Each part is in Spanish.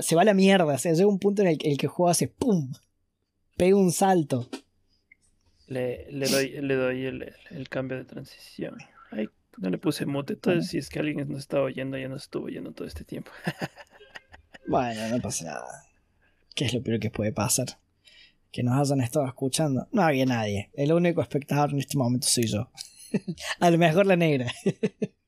se va a la mierda. O sea, llega un punto en el, el que el juego hace ¡pum! Pega un salto. Le, le doy, le doy el, el cambio de transición. Ay, no le puse mute. Entonces, si es que alguien nos está oyendo, ya nos estuvo oyendo todo este tiempo. Bueno, no pasa nada. ¿Qué es lo peor que puede pasar? Que nos hayan estado escuchando. No había nadie. El único espectador en este momento soy yo. a lo mejor la negra.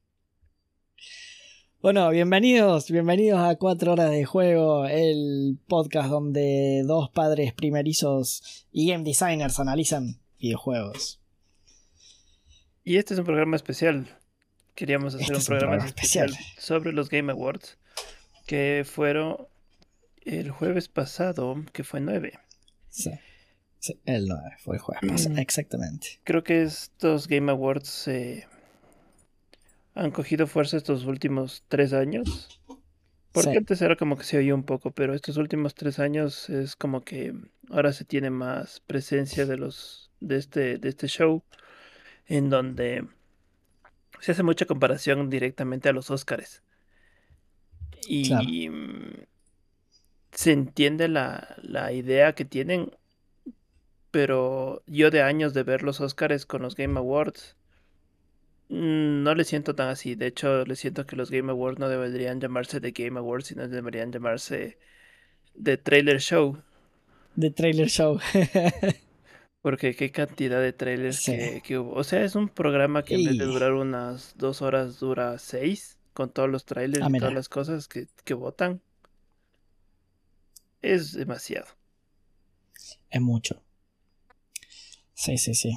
bueno, bienvenidos, bienvenidos a Cuatro Horas de Juego, el podcast donde dos padres primerizos y game designers analizan videojuegos. Y este es un programa especial. Queríamos hacer Este un es un programa, programa especial, especial. sobre los Game Awards que fueron el jueves pasado, que fue 9. Sí. Sí, el 9 fue el jueves pasado, Mm. exactamente. Creo que estos Game Awards eh, han cogido fuerza estos últimos tres años. Porque Sí. antes era como que se oía un poco, pero estos últimos tres años es como que ahora se tiene más presencia de los de este de este show, en donde se hace mucha comparación directamente a los Óscares. Y Claro. se entiende la, la idea que tienen, pero yo de años de ver los Óscares con los Game Awards, no le siento tan así. De hecho, le siento que los Game Awards no deberían llamarse The Game Awards, sino deberían llamarse The Trailer Show. The Trailer Show. Porque qué cantidad de trailers Sí. que, que hubo. O sea, es un programa que en vez de durar unas dos horas dura seis, con todos los trailers Ah, y todas las cosas que, que votan. Es demasiado. Es mucho. Sí, sí, sí.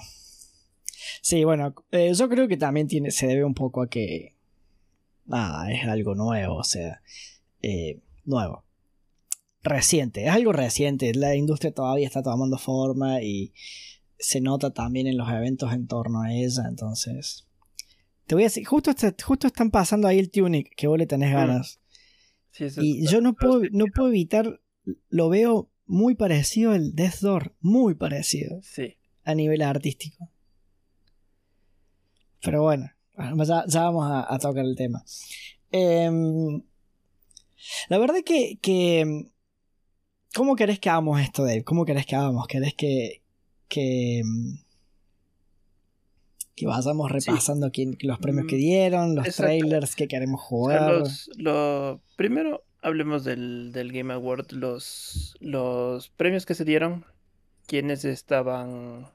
Sí, bueno, eh, yo creo que también tiene, se debe un poco a que. Nada, es algo nuevo, o sea. eh, nuevo. Reciente, es algo reciente. La industria todavía está tomando forma y se nota también en los eventos en torno a ella, entonces. Te voy a decir, justo, este- justo están pasando ahí el Tunic, que vos le tenés Mm. ganas. Sí, eso Y yo no puedo, no puedo evitar, lo veo muy parecido al Death Door, muy parecido Sí. a nivel artístico. Pero bueno, ya, ya vamos a, a tocar el tema. Em, la verdad que, que... ¿Cómo querés que hagamos esto, Dave? ¿Cómo querés que hagamos? ¿Querés que... que em, que vayamos repasando quién- los premios que Mm, dieron, los exacto. trailers que queremos O sea, jugar. los, lo, primero hablemos del, del Game Award, los, los premios que se dieron, quiénes estaban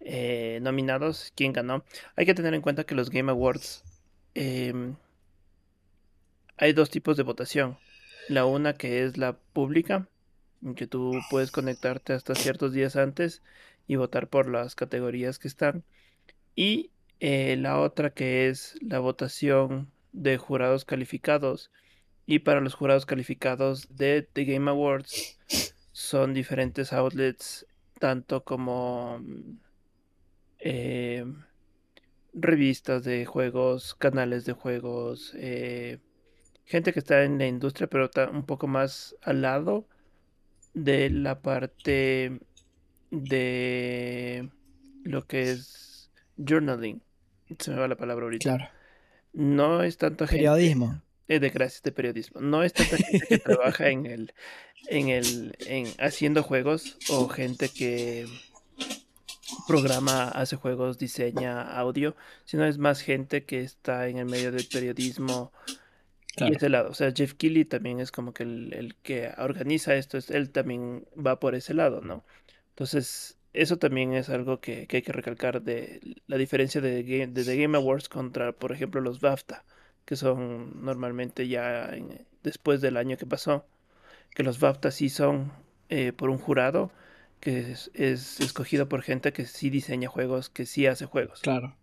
eh, nominados, quién ganó. Hay que tener en cuenta que los Game Awards em, hay dos tipos de votación. La una que es la pública, en que tú puedes conectarte hasta ciertos días antes y votar por las categorías que están. Y eh, la otra que es la votación de jurados calificados. Y para los jurados calificados de The Game Awards son diferentes outlets, tanto como eh, revistas de juegos, canales de juegos, eh, gente que está en la industria, pero ta- un poco más al lado de la parte de lo que es journaling. Se me va la palabra ahorita. Claro. No es tanto gente Periodismo. eh, de gracias de periodismo. No es tanta gente que trabaja en el, en el, en haciendo juegos o gente que programa, hace juegos, diseña audio, sino es más gente que está en el medio del periodismo Claro. y ese lado. O sea, Jeff Keighley también es como que el, el que organiza esto, es, él también va por ese lado, ¿no? Entonces, eso también es algo que, que hay que recalcar de la diferencia de, The Game Awards contra, por ejemplo, los BAFTA, que son normalmente ya en- después del año que pasó, que los BAFTA sí son eh, por un jurado que es, es escogido por gente que sí diseña juegos, que sí hace juegos. Claro.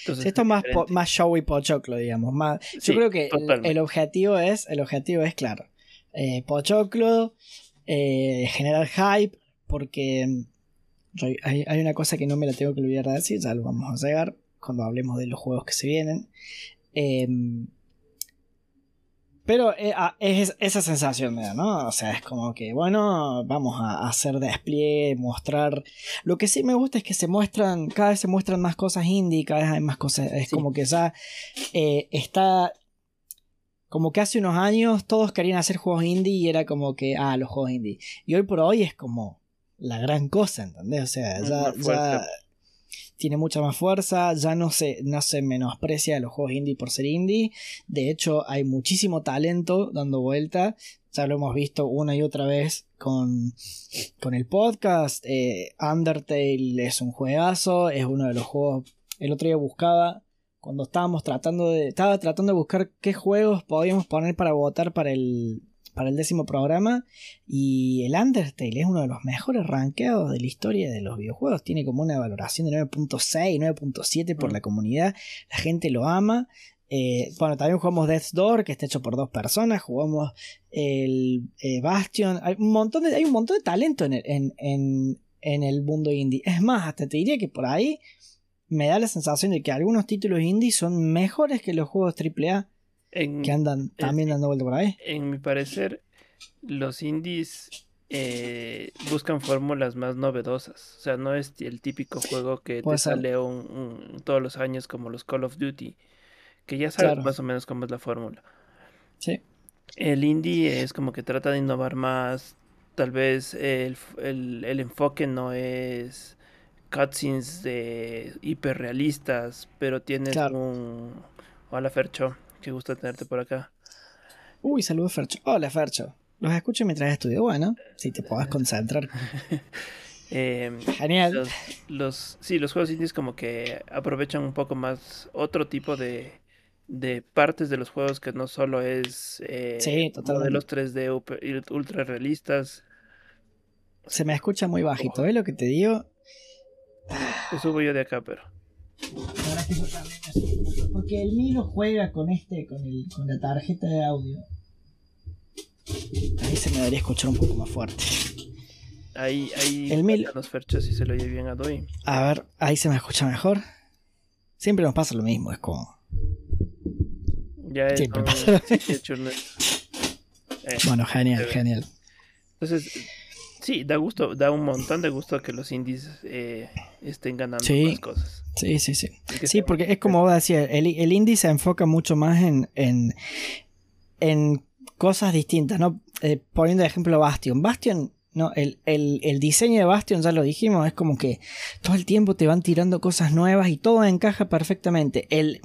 Entonces, Sí, esto es más, po- más show y pochoclo, digamos. Más, Sí, yo creo que el, objetivo es, el objetivo es claro. eh, pochoclo, eh, generar hype, porque mm, yo- hay, hay una cosa que no me la tengo que olvidar de decir, ya lo vamos a llegar cuando hablemos de los juegos que se vienen. Em, pero eh, ah, es esa sensación me da, ¿no? O sea, es como que, bueno, vamos a hacer despliegue, mostrar. Lo que sí me gusta es que se muestran, cada vez se muestran más cosas indie, cada vez hay más cosas. Es Sí. como que ya eh, está como que hace unos años todos querían hacer juegos indie y era como que, ah, los juegos indie. Y hoy por hoy es como la gran cosa, ¿entendés? O sea, ya, tiene mucha más fuerza, ya no se, no se menosprecia los juegos indie por ser indie. De hecho, hay muchísimo talento dando vuelta. Ya lo hemos visto una y otra vez con, con el podcast. Eh, Undertale es un juegazo, es uno de los juegos. El otro día buscaba cuando estábamos tratando de. Estaba tratando de buscar qué juegos podíamos poner para votar para el. Para el décimo programa. Y el Undertale es uno de los mejores rankeados de la historia de los videojuegos. Tiene como una valoración de 9.6, 9.7 por mm. la comunidad. La gente lo ama. Eh, bueno, también jugamos Death's Door, que está hecho por dos personas. Jugamos el eh, Bastion. Hay un montón de, hay un montón de talento en en, en, en el mundo indie. Es más, hasta te diría que por ahí me da la sensación de que algunos títulos indie son mejores que los juegos AAA que andan también dando vuelta por ahí. En mi parecer, los indies eh, buscan fórmulas más novedosas. O sea, no es el típico juego que te sale todos los años como los Call of Duty, que ya sabes más o menos cómo es la fórmula. Sí. El indie es como que trata de innovar más. Tal vez el, el enfoque no es cutscenes de hiperrealistas, pero tienes un... Hola Fercho, qué gusto tenerte por acá. Uy, saludos Fercho. Hola Fercho. Los escucho mientras estudio. Bueno, si te puedas concentrar. Em, Genial. Los, sí, los juegos indies como que aprovechan un poco más otro tipo de, de partes de los juegos que no solo es eh, sí, modelos 3D ultra realistas. Se me escucha muy bajito, ¿eh? Lo que te digo. Te subo yo de acá, pero. Porque el mío juega con este, con, el, con la tarjeta de audio. Ahí se me debería escuchar un poco más fuerte. Ahí, ahí. El mil... los ferchos si se lo oye bien a Doi. A ver, ahí se me escucha mejor. Siempre nos pasa lo mismo, es como. Ya es. Siempre pasa. Eh, bueno, genial, genial. Entonces, Sí, da gusto, da un montón de gusto que los indies eh, estén ganando sí, cosas. Sí, sí, sí. Sí, porque es como vos decías, el, el indie se enfoca mucho más en, en, en cosas distintas, ¿no? Eh, poniendo de ejemplo Bastion. Bastion, no, el, el, el, diseño de Bastion, ya lo dijimos, es como que todo el tiempo te van tirando cosas nuevas y todo encaja perfectamente. El,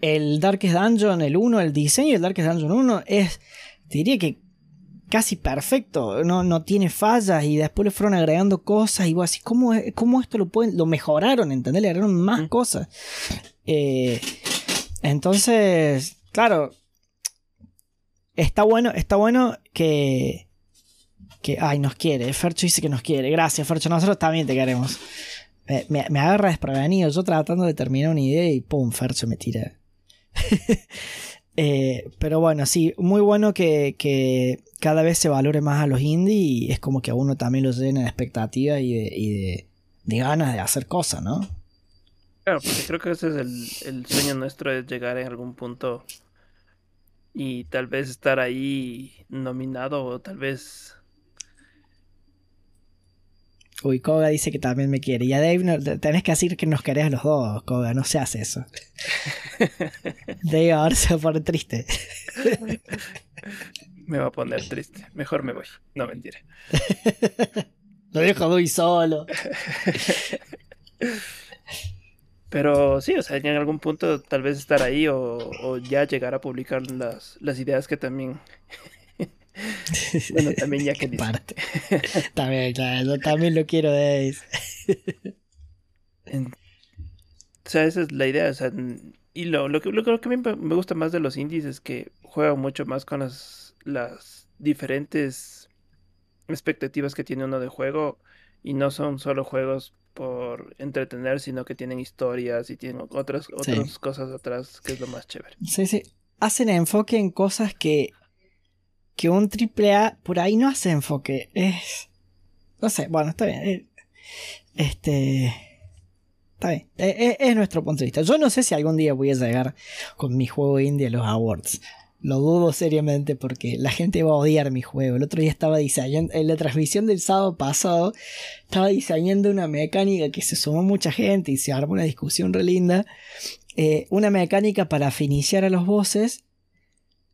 el Darkest Dungeon, el 1, el diseño del Darkest Dungeon 1 es, diría que casi perfecto, no, no tiene fallas y después le fueron agregando cosas y vos así, ¿cómo, cómo esto lo pueden, lo mejoraron, ¿entendés? Le agregaron más cosas. Eh, entonces, claro, está bueno, está bueno que, que, ay, nos quiere, Fercho dice que nos quiere, gracias Fercho, nosotros también te queremos. Me, me agarra desprevenido, yo tratando de terminar una idea y pum, Fercho me tira. Eh, pero bueno, sí, muy bueno que, que, cada vez se valore más a los indie y es como que a uno también lo llena de expectativa y de, y de, de ganas de hacer cosas, ¿no? Claro, porque creo que ese es el, el sueño nuestro, es llegar en algún punto y tal vez estar ahí nominado o tal vez Uy, Koga dice que también me quiere. Y a Dave tenés que decir que nos querés los dos, Koga. No se hace eso. Dave ahora se va a poner triste. me va a poner triste. Mejor me voy. No mentira. Lo dejo muy solo. Pero sí, o sea, en algún punto tal vez estar ahí o, ya llegar a publicar las, las ideas que también bueno, también ya que parte. también, claro, también lo quiero de O sea, esa es la idea. O sea, y lo, lo, que, lo, que a mí me gusta más de los indies es que juegan mucho más con las, las diferentes expectativas que tiene uno de juego. Y no son solo juegos por entretener, sino que tienen historias y tienen otras, otras cosas atrás, que es lo más chévere. Sí, sí. Hacen enfoque en cosas que que un triple A por ahí no hace enfoque. Es. No sé, bueno, está bien. Eh, este. Está bien. Eh, eh, es, nuestro punto de vista. Yo no sé si algún día voy a llegar con mi juego indie a los awards. Lo dudo seriamente porque la gente va a odiar mi juego. El otro día estaba diseñando, en la transmisión del sábado pasado, estaba diseñando una mecánica que se sumó mucha gente y se armó una discusión re linda. una mecánica para finiciar a los bosses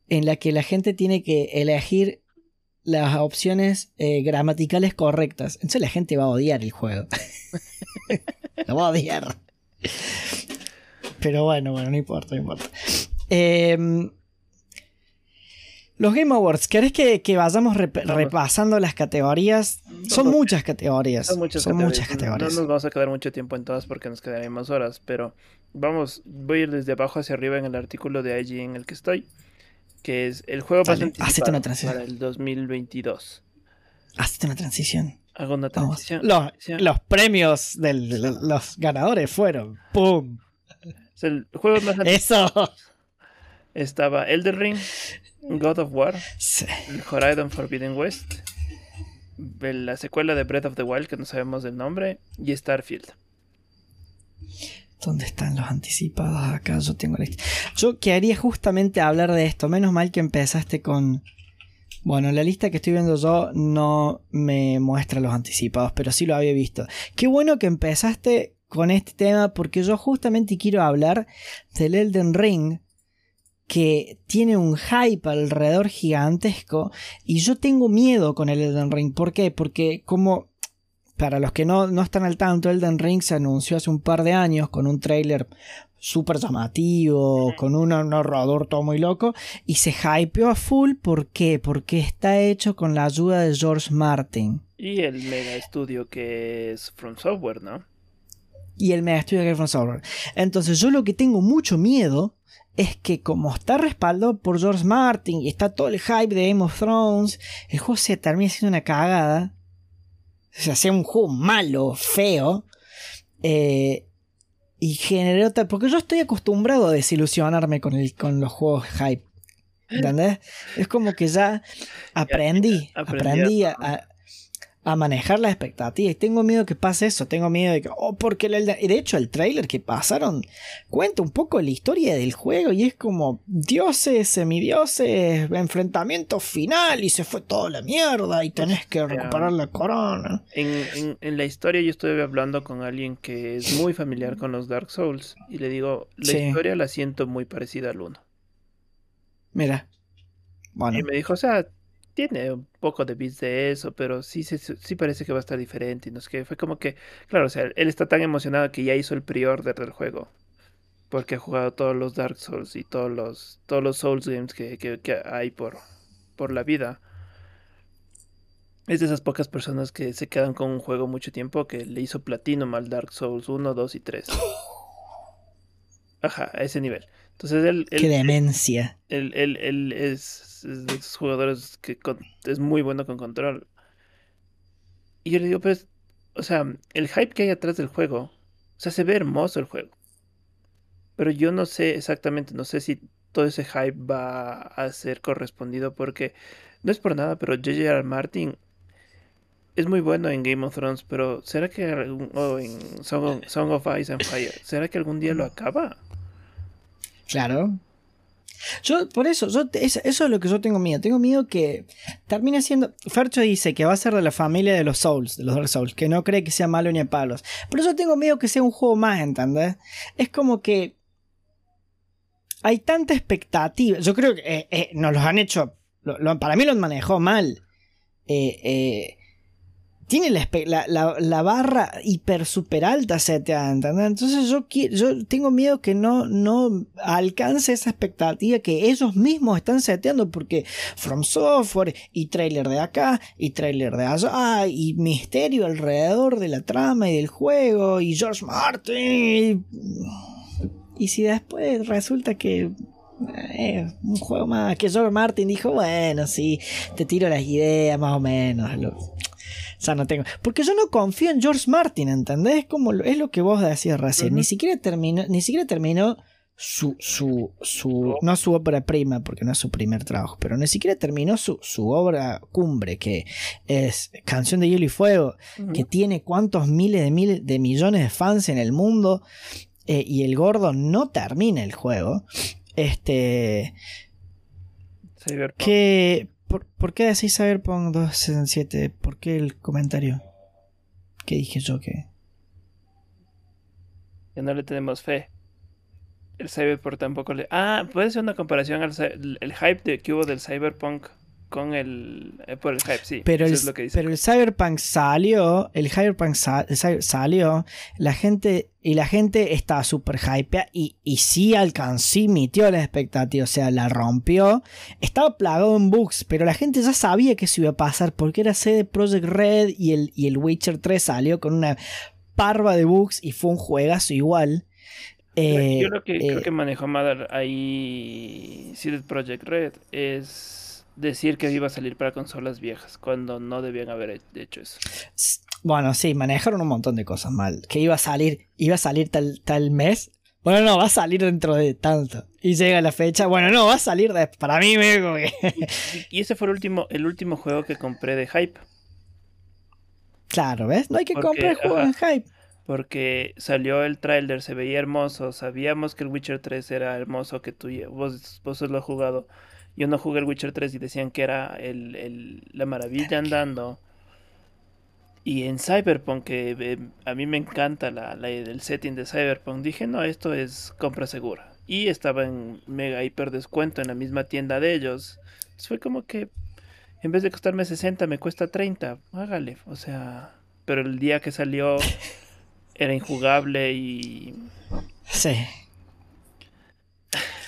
en la que la gente tiene que elegir las opciones eh, gramaticales correctas. Entonces la gente va a odiar el juego. Lo va a odiar. Pero bueno, bueno, no importa, no importa. Em, los Game Awards, ¿querés que, vayamos repasando las categorías? Son muchas categorías. Son, muchas, categorías. No, nos vamos a quedar mucho tiempo en todas porque nos quedarían más horas, pero vamos, voy a ir desde abajo hacia arriba en el artículo de IG en el que estoy que es el juego para el 2022. Hazte una transición. Hago una transición. Los, premios de los ganadores fueron ¡Pum! el juego más Eso. Estaba Elder Ring, God of War, Horizon Forbidden West, la secuela de Breath of the Wild, que no sabemos del nombre, y Starfield. ¿Dónde están los anticipados? Acá yo tengo la. Yo quería justamente hablar de esto. Menos mal que empezaste con. Bueno, la lista que estoy viendo yo no me muestra los anticipados, pero sí lo había visto. Qué bueno que empezaste con este tema porque yo justamente quiero hablar del Elden Ring que tiene un hype alrededor gigantesco y yo tengo miedo con el Elden Ring. ¿Por qué? Porque como para los que no, están al tanto, Elden Ring se anunció hace un par de años con un trailer súper llamativo, con un narrador todo muy loco, y se hypeó a full. ¿Por qué? Porque está hecho con la ayuda de George Martin. Y el mega estudio que es From Software, ¿no? Y el mega estudio que es From Software. Entonces, yo lo que tengo mucho miedo es que como está respaldado por George Martin y está todo el hype de Game of Thrones, el juego se termina siendo una cagada se hacía un juego malo, feo. Eh, y generó tal. Porque yo estoy acostumbrado a desilusionarme con, el, con los juegos hype. ¿Entendés? Es como que ya aprendí. aprendí a, a manejar las expectativas. Y tengo miedo que pase eso. Tengo miedo de que, oh, porque el, de hecho el trailer que pasaron cuenta un poco la historia del juego y es como dioses, semidioses, enfrentamiento final y se fue toda la mierda y tenés que recuperar la corona. En, en, la historia yo estoy hablando con alguien que es muy familiar con los Dark Souls y le digo, la historia la siento muy parecida al 1. Mira. Bueno. Y me dijo, o sea, tiene un poco de bits de eso, pero sí, sí, sí parece que va a estar diferente. Y no es que fue como que, claro, o sea, él está tan emocionado que ya hizo el pre-order del juego. Porque ha jugado todos los Dark Souls y todos los, todos los Souls games que, que, hay por, por la vida. Es de esas pocas personas que se quedan con un juego mucho tiempo que le hizo platino mal Dark Souls 1, 2 y 3. Ajá, a ese nivel. Entonces él... Qué demencia. Él, él, él es es de esos jugadores que es muy bueno con control. Y yo le digo, pues, o sea, el hype que hay atrás del juego, o sea, se ve hermoso el juego. Pero yo no sé exactamente, no sé si todo ese hype va a ser correspondido porque no es por nada, pero J.J.R. Martin es muy bueno en Game of Thrones, pero ¿será que o en Song Song of Ice and Fire, ¿será que algún día lo acaba? Claro, yo, por eso, yo, eso es lo que yo tengo miedo. Tengo miedo que termine siendo. Fercho dice que va a ser de la familia de los Souls, de los Dark Souls, que no cree que sea malo ni a palos. Pero yo tengo miedo que sea un juego más, ¿entendés? Es como que. Hay tanta expectativa. Yo creo que eh, eh, nos los han hecho. para mí lo manejó mal. Eh, eh tiene la, barra hiper super alta seteada, Entonces yo, yo tengo miedo que no, alcance esa expectativa que ellos mismos están seteando porque From Software y trailer de acá y trailer de allá y misterio alrededor de la trama y del juego y George Martin. Y si después resulta que eh, un juego más que George Martin dijo, bueno, sí, te tiro las ideas más o menos. Sea, no tengo. Porque yo no confío en George Martin, ¿entendés? Como es lo que vos decías recién. Ni siquiera terminó, ni siquiera terminó su, su, su, no su obra prima, porque no es su primer trabajo, pero ni siquiera terminó su, su obra cumbre, que es Canción de Hielo y Fuego, que tiene cuántos miles de miles de millones de fans en el mundo, eh, y el gordo no termina el juego. Este. Que ¿Por, qué decís Cyberpunk 267? ¿Por qué el comentario? ¿Qué dije yo que? Que no le tenemos fe. el Cyberpunk tampoco le. Ah, puede ser una comparación al el hype de, que hubo del Cyberpunk con el. Eh, por el hype, sí. Pero, el, pero el Cyberpunk salió. El Cyberpunk salió. La gente. Y la gente estaba súper hype y, y sí alcanzó y mitió las expectativas. O sea, la rompió. Estaba plagado en bugs, pero la gente ya sabía que eso iba a pasar porque era CD Project Red y el, y el Witcher 3 salió con una parva de bugs y fue un juegazo igual. Eh, Yo lo que creo eh, que manejó Madar ahí CD Project Red es decir que iba a salir para consolas viejas, cuando no debían haber hecho eso. Bueno, sí, manejaron un montón de cosas mal. Que iba a salir, iba a salir tal, tal mes. Bueno, no, va a salir dentro de tanto. Y llega la fecha. Bueno, no, va a salir de, para mí me y, ese fue el último, el último juego que compré de hype. Claro, ¿ves? No hay que comprar juegos en hype. Porque salió el trailer, se veía hermoso. Sabíamos que el Witcher 3 era hermoso, que tú vos, vos lo has jugado. Yo no jugué el Witcher 3 y decían que era el, la maravilla andando. Y en Cyberpunk, que eh, a mí me encanta la, el setting de Cyberpunk, dije, no, esto es compra segura. Y estaba en mega hiper descuento en la misma tienda de ellos. fue como que, en vez de costarme 60, me cuesta 30. Hágale, o sea... Pero el día que salió era injugable y... Sí.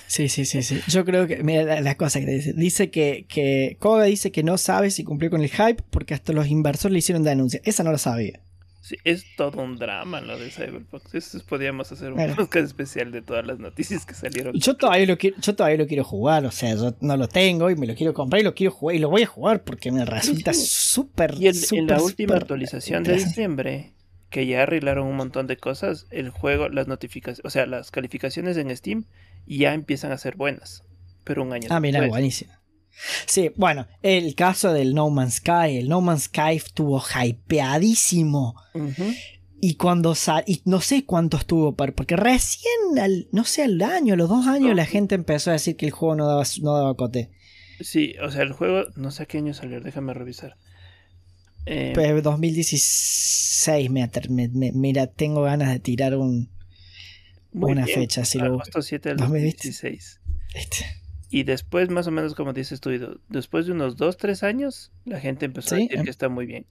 Sí, sí, sí, sí. Yo creo que, mira la, cosa que dice. Dice que, que Koga dice que no sabe si cumplió con el hype porque hasta los inversores le hicieron denuncia. Esa no la sabía. Sí, es todo un drama lo de Cyberpunk. Eso podríamos hacer un podcast especial de todas las noticias que salieron. Yo todavía lo quiero, yo todavía lo quiero jugar, o sea, yo no lo tengo y me lo quiero comprar y lo quiero jugar y lo voy a jugar porque me resulta súper. Y en, la última actualización de diciembre, que ya arreglaron un montón de cosas, el juego, las notificaciones, o sea, las calificaciones en Steam ya empiezan a ser buenas. Pero un año Ah, mira, buenísimo. Sí, bueno, el caso del No Man's Sky. El No Man's Sky estuvo hypeadísimo. Y cuando sal y no sé cuánto estuvo, porque recién, al, no sé, al año, los dos años, la gente empezó a decir que el juego no daba, no daba cote. Sí, o sea, el juego, no sé a qué año salió, déjame revisar. Eh, 2016, mira, tengo ganas de tirar un, Buena fecha. Agosto 7 del 2016. Este. Y después, más o menos, como dices tú, después de unos 2-3 años, la gente empezó a decir que está muy bien.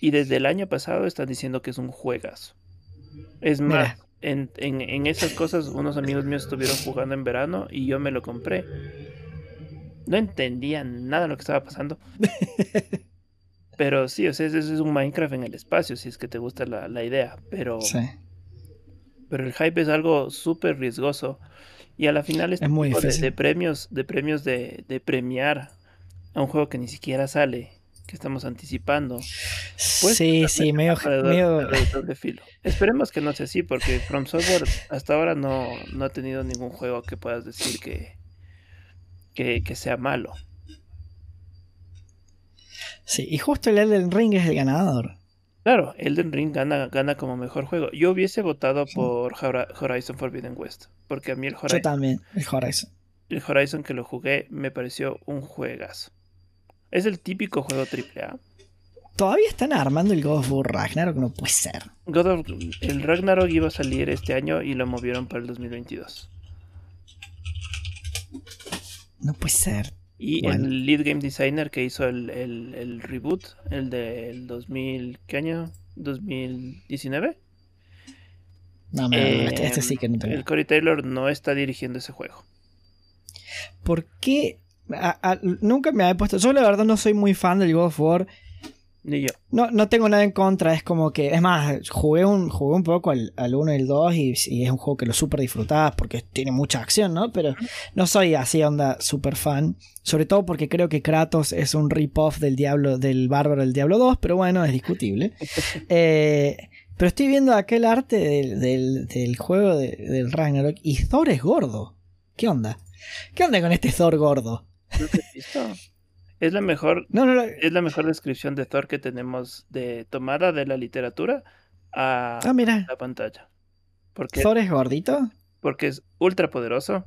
Y desde el año pasado están diciendo que es un juegazo. Es más, en, en, esas cosas, unos amigos míos estuvieron jugando en verano y yo me lo compré. No entendía nada de lo que estaba pasando. Pero sí, o sea, eso es un Minecraft en el espacio, si es que te gusta la, la idea. Pero sí pero el hype es algo súper riesgoso. Y a la final es muy De, premios, de premios de, premiar a un juego que ni siquiera sale, que estamos anticipando. Pues, sí, sí, medio, medio... filo. Esperemos que no sea así, porque From Software hasta ahora no, no ha tenido ningún juego que puedas decir que, que, que sea malo. Sí, y justo el Elden Ring es el ganador. Claro, Elden Ring gana, gana como mejor juego. Yo hubiese votado por Horizon Forbidden West, porque a mí el Horizon... Yo también, el Horizon. El Horizon que lo jugué me pareció un juegazo. Es el típico juego AAA. Todavía están armando el God of War Ragnarok, no puede ser. God of, el Ragnarok iba a salir este año y lo movieron para el 2022. No puede ser. Y el lead game designer que hizo el, reboot, el del 2000, ¿qué año? 2019. No, me este, este, sí que no El Cory Taylor no está dirigiendo ese juego. ¿Por qué? nunca me había puesto. Yo la verdad no soy muy fan del God of War. Ni yo. No, no tengo nada en contra, es como que. Es más, jugué un, jugué un poco al, 1 y el 2 y, es un juego que lo súper disfrutaba porque tiene mucha acción, ¿no? Pero no soy así onda súper fan. Sobre todo porque creo que Kratos es un rip-off del diablo, del bárbaro del Diablo 2, pero bueno, es discutible. Eh, pero estoy viendo aquel arte del, del, juego de, del Ragnarok y Thor es gordo. ¿Qué onda? ¿Qué onda con este Thor gordo? Es la mejor, no, no, es la mejor descripción de Thor que tenemos de tomada de la literatura a ah, mira. la pantalla. Porque, ¿Thor es gordito? Porque es ultra poderoso,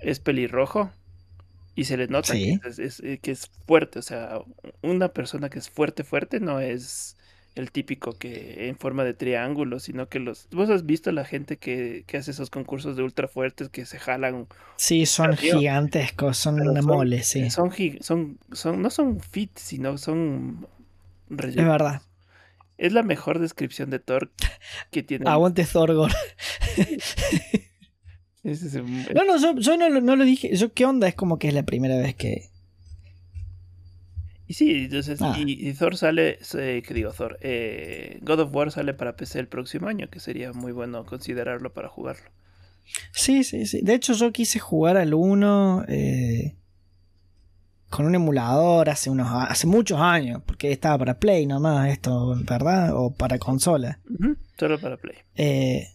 es pelirrojo y se le nota que, es, que, es, fuerte. O sea, una persona que es fuerte, fuerte no es el típico que en forma de triángulo, sino que los... ¿Vos has visto la gente que, que hace esos concursos de ultra fuertes que se jalan? Sí, son gigantescos, son una mole, sí. Son, son, son, no son fit, sino son... Es verdad. Es la mejor descripción de Thor que tiene. Aguante Thorgor. No, no, yo, no, no, lo dije. Yo, ¿Qué onda? Es como que es la primera vez que, y sí, entonces, ah. y, Thor sale, eh, ¿qué digo Thor? Eh, God of War sale para PC el próximo año, que sería muy bueno considerarlo para jugarlo. Sí, sí, sí. De hecho, yo quise jugar al 1 eh, con un emulador hace, unos, hace muchos años, porque estaba para Play nomás esto, ¿verdad? O para consola. Solo para Play. Eh,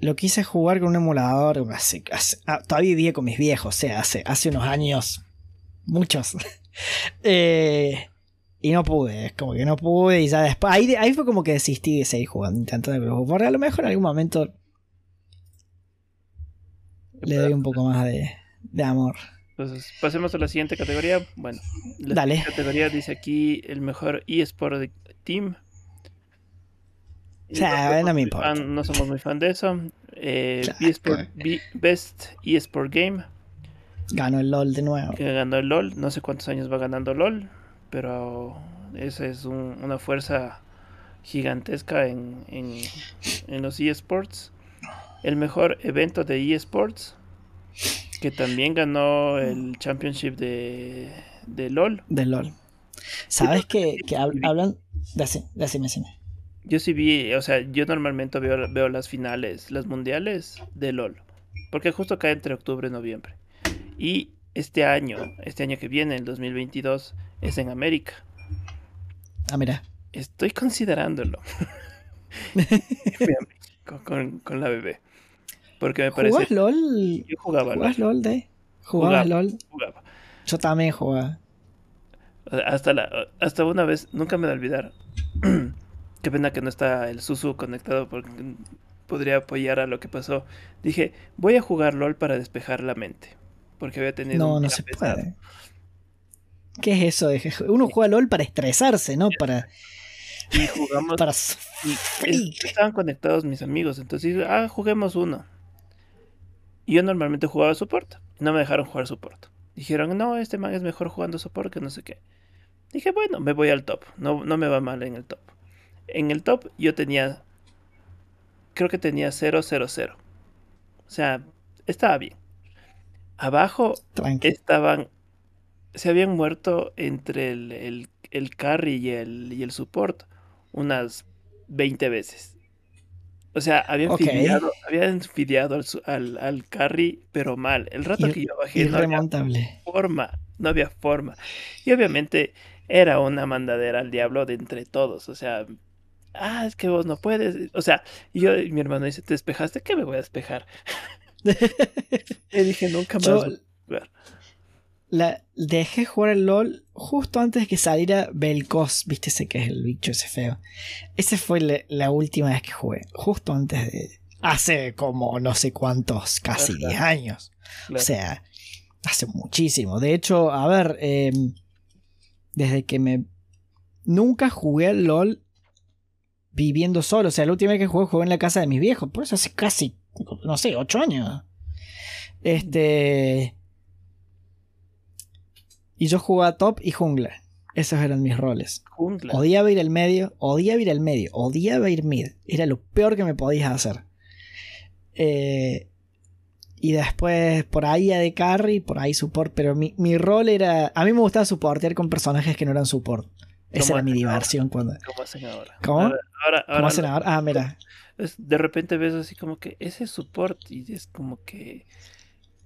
lo quise jugar con un emulador hace, ah, todavía vivía con mis viejos, o sea, hace, hace unos años, muchos. Eh, y no pude, es como que no pude y ya después, ahí, ahí fue como que desistí de seguir jugando, intentando Porque a lo mejor en algún momento le doy un poco más de, de amor. Entonces, pasemos a la siguiente categoría. Bueno, la Dale. categoría dice aquí el mejor eSport Team. O sea, no, me importa. no somos muy fan de eso. Eh, Best eSport Game. Ganó el LOL de nuevo. Que ganó el LOL. No sé cuántos años va ganando LOL. Pero esa es una fuerza gigantesca en, en, los eSports. El mejor evento de eSports. Que también ganó el Championship de, de LOL. De LOL. ¿Sabes que, que hablan? Decime, decime, Yo sí vi, o sea, yo normalmente veo, veo las finales, las mundiales de LOL. Porque justo cae entre octubre y noviembre. Y este año, este año que viene, el 2022, es en América. Ah, mira. Estoy considerándolo. con, con, la bebé. Porque me parece. ¿Jugás LOL? Yo jugaba ¿Jugás LOL, de? ¿Jugabas LOL? Jugaba. Yo también jugaba. Hasta, la, hasta una vez, nunca me voy a olvidar. Qué pena que no está el Susu conectado porque podría apoyar a lo que pasó. Dije, voy a jugar LOL para despejar la mente porque había tenido. No, no se puede. ¿Qué es eso? Uno juega LOL para estresarse, ¿no? Para. Y jugamos. para. Y estaban conectados mis amigos, entonces, ah, juguemos uno. Y yo normalmente jugaba support. No me dejaron jugar support. Dijeron, no, este man es mejor jugando support que no sé qué. Dije, bueno, me voy al top. No, no me va mal en el top. En el top yo tenía. Creo que tenía 0, 0, 0. O sea, estaba bien. Abajo estaban. Se habían muerto entre el, el, carry y el, y el support unas 20 veces. O sea, habían fideado, habían al, al, carry, pero mal. El rato que yo bajé no había forma. No había forma. Y obviamente era una mandadera al diablo de entre todos. O sea, ah, es que vos no puedes. O sea, yo mi hermano dice, ¿te despejaste? ¿Qué me voy a despejar? y dije, nunca más. la, dejé jugar el LOL justo antes de que saliera Belcos, viste ese que es el bicho ese feo. Esa fue la, última vez que jugué, justo antes de... Hace como no sé cuántos, casi 10 años. O sea, hace muchísimo. De hecho, a ver, em, desde que me... Nunca jugué al LOL viviendo solo. O sea, la última vez que jugué jugué en la casa de mis viejos. Por eso hace casi no sé, ocho años. Este. Y yo jugaba top y jungla. Esos eran mis roles. Jungla. Odiaba ir al medio, odiaba ir al medio, odiaba ir mid. Era lo peor que me podías hacer. Eh, y después por ahí a de carry, por ahí support. Pero mi, rol era. A mí me gustaba supportear con personajes que no eran support. Esa era mi diversión cuando. ¿Cómo hacen ahora? ¿Cómo? Ahora, ¿Cómo hacen ahora? Ah, mira de repente ves así como que ese support y es como que...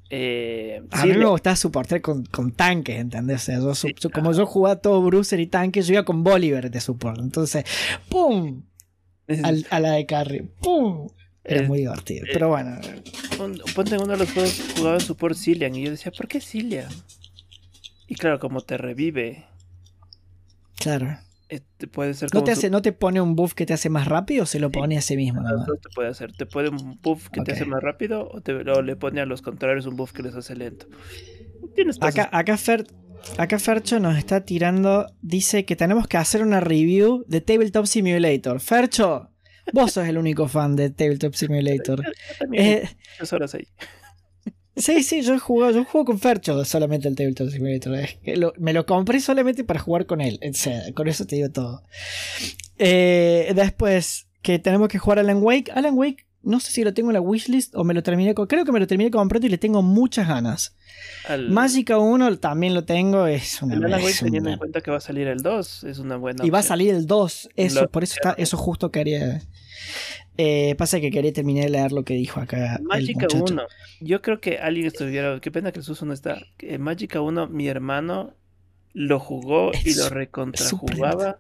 Eh, a mí me gustaba soportar con, con tanques, ¿entendés? como yo jugaba todo Bruiser y tanques, yo iba con Bolívar de support. Entonces, ¡pum! a la de carry, ¡pum! Era muy divertido. Eh, pero bueno. Ponte en uno de los juegos jugaba en support Cillian y yo decía, ¿por qué Cillian? Y claro, como te revive. Claro. Este, puede ser ¿No, te hace, ¿No te pone un buff que te hace más rápido o se lo pone a sí mismo? te puede hacer. Te pone un buff que te hace más rápido o, te, le pone a los contrarios un buff que les hace lento. acá, acá Fer, acá Fercho nos está tirando. Dice que tenemos que hacer una review de Tabletop Simulator. Fercho, vos sos el único fan de Tabletop Simulator. Eh, horas ahí. Sí, sí, yo juego, yo juego con Fercho solamente el Tabletop Simulator. me lo compré solamente para jugar con él. con eso te digo todo. Eh, después, que tenemos que jugar Alan Wake. Alan Wake, no sé si lo tengo en la wishlist o me lo terminé con. Creo que me lo terminé comprando y le tengo muchas ganas. Al... Magica 1 también lo tengo. Es una Alan Wake, teniendo en cuenta que va a salir el 2, es una buena. Y va a salir el 2. Eso, por eso está, eso justo quería. Eh, pasa que quería terminar de leer lo que dijo acá. Magica 1. Yo creo que alguien estuviera. Qué pena que el Suso no está. Eh, Magica 1, mi hermano lo jugó y lo recontrajugaba.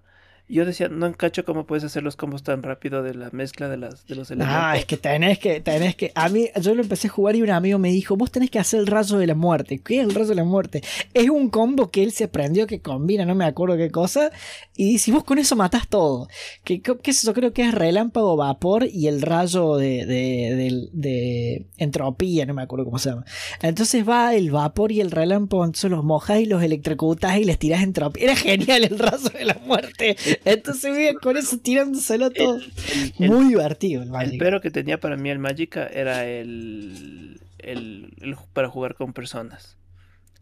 Yo decía, no encacho cómo puedes hacer los combos tan rápido de la mezcla de, las, de los elementos. Ah, es que tenés que, tenés que. A mí, yo lo empecé a jugar y un amigo me dijo, vos tenés que hacer el rayo de la muerte. ¿Qué es el rayo de la muerte? Es un combo que él se aprendió que combina, no me acuerdo qué cosa. Y si vos con eso matás todo. ¿Qué, qué es eso? Creo que es relámpago, vapor y el rayo de, de, de, entropía, no me acuerdo cómo se llama. Entonces va el vapor y el relámpago, entonces los mojas y los electrocutás y les tirás entropía. Era genial el rayo de la muerte. Entonces con eso tirándoselo todo. Muy divertido el Magic. El pero que tenía para mí el Magica era el, el, para jugar con personas.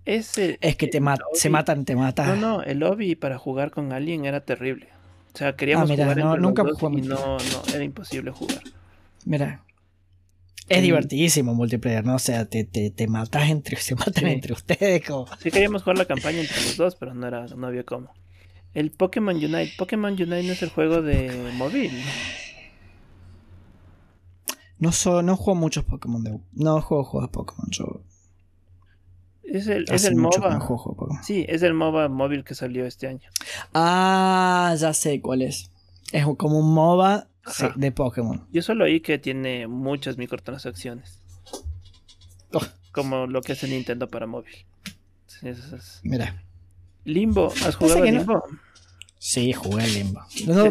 Ese, es que te se matan, te matan. No, no, el lobby para jugar con alguien era terrible. O sea, queríamos ah, jugar no, nunca los dos y no, no, era imposible jugar. Mira, es divertidísimo multiplayer, ¿no? O sea, te, te, te matas entre, se matan entre ustedes. Como... Sí, queríamos jugar la campaña entre los dos, pero no, era, no había cómo. El Pokémon Unite. Pokémon Unite no es el juego de móvil. No, no juego muchos Pokémon de. No juego juegos de Pokémon. Yo. Es el, es el MOBA. sí, es el MOBA móvil que salió este año. Ah, ya sé cuál es. Es como un MOBA de Pokémon. Yo solo oí que tiene muchas microtransacciones. Oh. Como lo que hace Nintendo para móvil. Mira. Limbo, ¿has jugado Limbo? Sí, jugué al Limbo.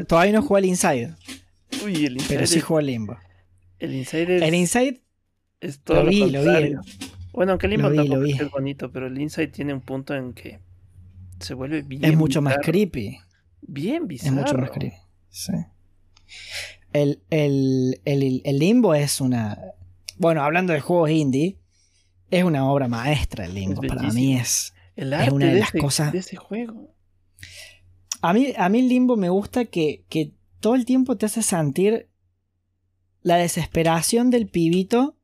todavía no jugué al Inside. Uy, el Inside. Pero sí jugué al Limbo. El Inside es. El Inside. Es todo lo, vi, lo, vi. Bueno, aunque el Limbo tampoco es bonito, pero el Inside tiene un punto en que se vuelve bien. Es mucho más creepy. Bien bizarro. Es mucho más creepy. Sí. El, el, el, el Limbo es una. Bueno, hablando de juegos indie, es una obra maestra el Limbo. Para mí es el arte una de, las cosas. De ese juego. A mí, a mí el limbo me gusta que, que todo el tiempo te hace sentir la desesperación del pibito.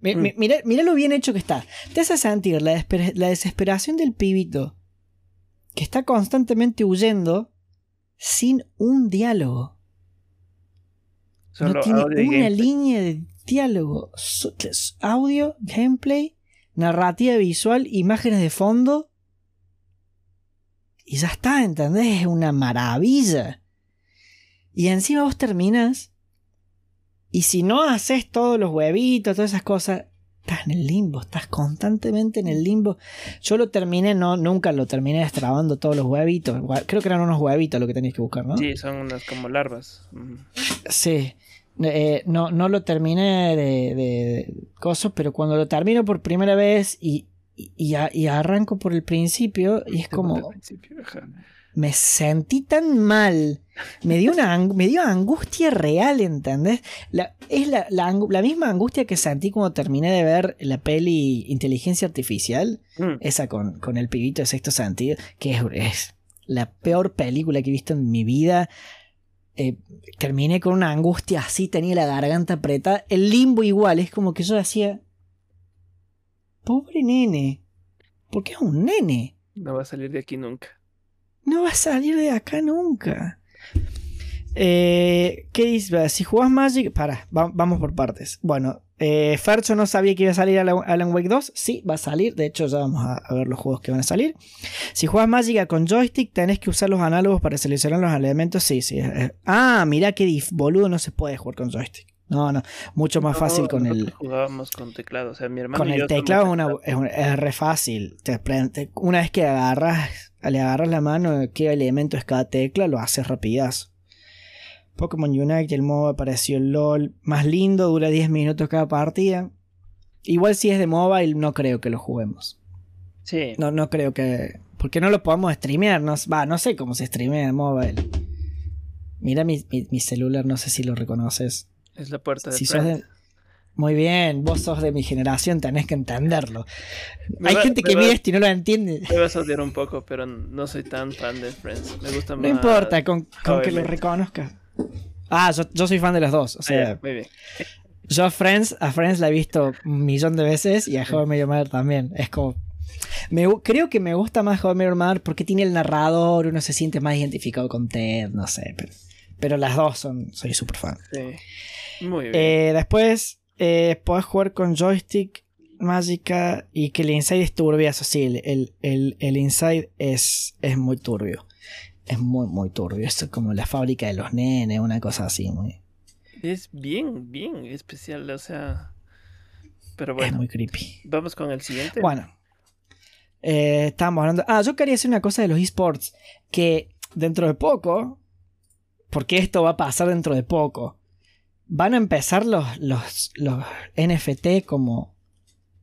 Mm. Mira, mira, lo bien hecho que está. Te hace sentir la, la desesperación del pibito que está constantemente huyendo sin un diálogo. no tiene una línea de diálogo. Audio, gameplay narrativa visual, imágenes de fondo. Y ya está, ¿entendés? Es una maravilla. Y encima vos terminas. Y si no haces todos los huevitos, todas esas cosas, estás en el limbo, estás constantemente en el limbo. Yo lo terminé, no, nunca lo terminé destrabando todos los huevitos. Creo que eran unos huevitos lo que tenías que buscar, ¿no? Sí, son unas como larvas. Sí. Eh, no, no lo terminé de, de, cosas, pero cuando lo termino por primera vez y, y, arranco por el principio, y es como. Me sentí tan mal. Me dio, una, me dio angustia real, ¿entendés? es la, la, misma angustia que sentí cuando terminé de ver la peli Inteligencia Artificial, mm. esa con, con, el pibito de sexto sentido, que es, es la peor película que he visto en mi vida. Eh, terminé con una angustia así, tenía la garganta apretada. El limbo igual, es como que yo decía, pobre nene, porque es un nene. No va a salir de aquí nunca. No va a salir de acá nunca. Eh, ¿Qué dices? Si jugás Magic. Para, vamos por partes. Bueno, eh, Fercho no sabía que iba a salir Alan Wake 2. Sí, va a salir. De hecho, ya vamos a, ver los juegos que van a salir. Si juegas Magic con joystick, tenés que usar los análogos para seleccionar los elementos. Sí, sí. ah, mira qué boludo, no se puede jugar con joystick. No, no, mucho más fácil con el. Jugábamos con teclado, o sea, mi hermano. Con el teclado es, es, re fácil. una vez que agarras, le agarras la mano, qué elemento es cada tecla, lo haces rapidazo. Pokémon Unite, el MOBA apareció el LOL. Más lindo, dura 10 minutos cada partida. Igual si es de mobile, no creo que lo juguemos. Sí. No, no creo que. Porque no lo podemos streamear. No, va, no sé cómo se streamea en mobile. Mira mi, mi- mi celular, no sé si lo reconoces. Es la puerta de Si sos Friends. de- Muy bien, vos sos de mi generación, tenés que entenderlo. Me Hay va- gente que mira esto y no lo entiende. Me vas a odiar un poco, pero no soy tan fan de Friends. Me gusta más. No importa, con, con que lo Met. reconozca. Ah, yo, yo soy fan de los dos. O Ah, sea, ya, muy bien. yo a Friends, a Friends la he visto un millón de veces y a Met Your Mother también. Es como. me creo que me gusta más Met Your Mother porque tiene el narrador, uno se siente más identificado con Ted, no sé. Pero, pero las dos son. Soy súper fan. Sí. Muy bien. Eh, después eh, podés jugar con joystick mágica y que el inside es turbio. Eso sí, el, el, el- inside es, es muy turbio. Es muy, muy turbio. Esto es como la fábrica de los nenes, una cosa así. Muy, Es bien, bien especial, o sea. Pero Es bueno, muy creepy. vamos con el siguiente. Bueno. Eh, estábamos hablando. Ah, yo quería decir una cosa de los esports. Que dentro de poco. Porque esto va a pasar dentro de poco. Van a empezar los, los, los NFT como,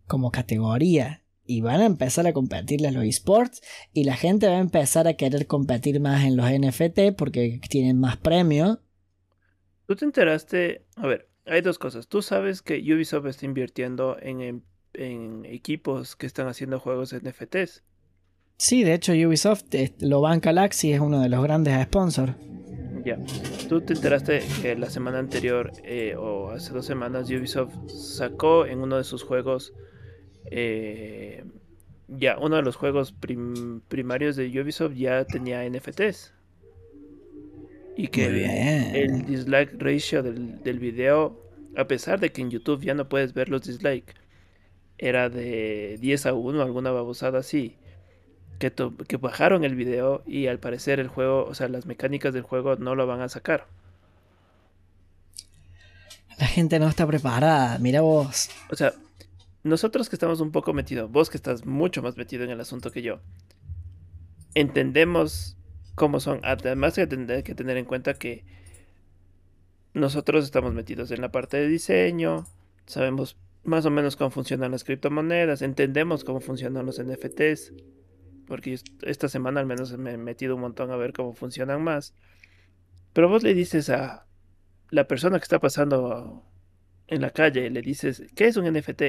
como categoría. Y van a empezar a competirle a los esports. Y la gente va a empezar a querer competir más en los NFT porque tienen más premios. Tú te enteraste. A ver, hay dos cosas. Tú sabes que Ubisoft está invirtiendo en, en- en equipos que están haciendo juegos NFTs. Sí, de hecho Ubisoft eh, lo banca Galaxy, es uno de los grandes sponsors. Ya. Tú te enteraste que la semana anterior eh, o hace dos semanas Ubisoft sacó en uno de sus juegos. eh, ya, uno de los juegos prim- primarios de Ubisoft ya tenía NFTs. Y que bien. el dislike ratio del, del video, a pesar de que en YouTube ya no puedes ver los dislikes, era de 10 a 1, alguna babosada así. Que, bajaron el video y al parecer el juego, o sea, las mecánicas del juego no lo van a sacar. La gente no está preparada, mira vos. O sea, nosotros que estamos un poco metidos, vos que estás mucho más metido en el asunto que yo, entendemos cómo son. Además hay que tener, que tener en cuenta que nosotros estamos metidos en la parte de diseño, sabemos más o menos cómo funcionan las criptomonedas, entendemos cómo funcionan los NFTs, porque yo esta semana al menos me he metido un montón a ver cómo funcionan más. Pero vos le dices a la persona que está pasando en la calle, le dices, ¿qué es un NFT?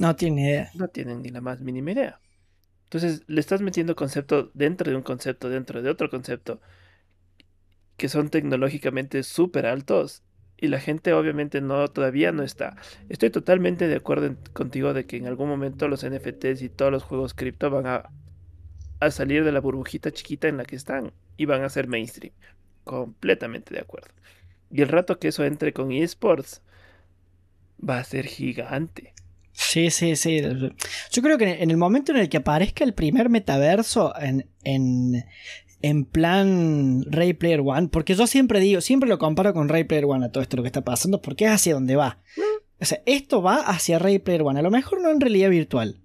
No tiene idea. no tienen ni la más mínima idea. Entonces le estás metiendo concepto dentro de un concepto, dentro de otro concepto, que son tecnológicamente súper altos y la gente obviamente no todavía no está. Estoy totalmente de acuerdo contigo de que en algún momento los NFTs y todos los juegos cripto van a, a salir de la burbujita chiquita en la que están y van a ser mainstream. Completamente de acuerdo. Y el rato que eso entre con esports va a ser gigante. Sí, sí, sí. Yo creo que en el momento en el que aparezca el primer metaverso en, en, en plan Ray Player One, porque yo siempre digo, siempre lo comparo con Ray Player One a todo esto lo que está pasando, porque es hacia donde va. O sea, esto va hacia Ray Player One, a lo mejor no en realidad virtual.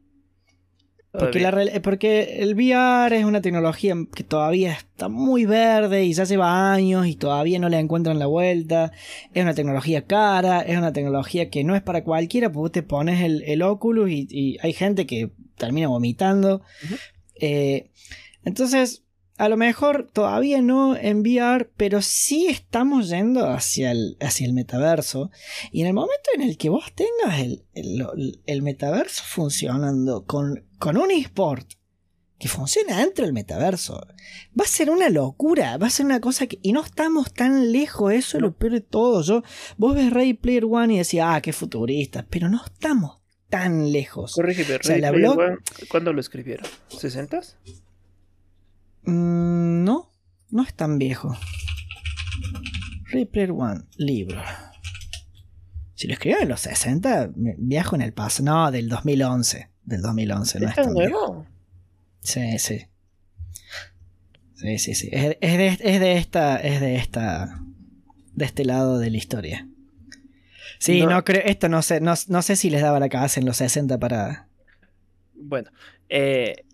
Porque, la, real- porque el VR es una tecnología que todavía está muy verde y ya lleva años y todavía no le encuentran la vuelta. Es una tecnología cara, es una tecnología que no es para cualquiera, porque vos te pones el, el Oculus y, y hay gente que termina vomitando. Eh, entonces, a lo mejor todavía no en VR, pero sí estamos yendo hacia el, hacia el metaverso. Y en el momento en el que vos tengas el, el- el metaverso funcionando con, con un eSport que funciona dentro del metaverso, va a ser una locura, va a ser una cosa que... Y no estamos tan lejos, eso es lo peor de todo. Yo, vos ves Ready Player One y decís, ah, qué futurista, pero no estamos tan lejos. Corrígeme, sea, la Player blog- One, ¿cuándo lo escribieron? ¿60s? Mm, no, no es tan viejo. Ready Player One, libro. Si lo escribieron en los 60, me- viajo en el paso. No, del 2011. Del 2011, no es ¿Es tan tan viejo. nuevo? Sí, sí. Sí, sí, sí. Es, es de, es de esta. Es de esta. De este lado de la historia. Sí, No. no, creo. Esto no sé. No, no sé si les daba la cabeza en los 60 para. Bueno, eh,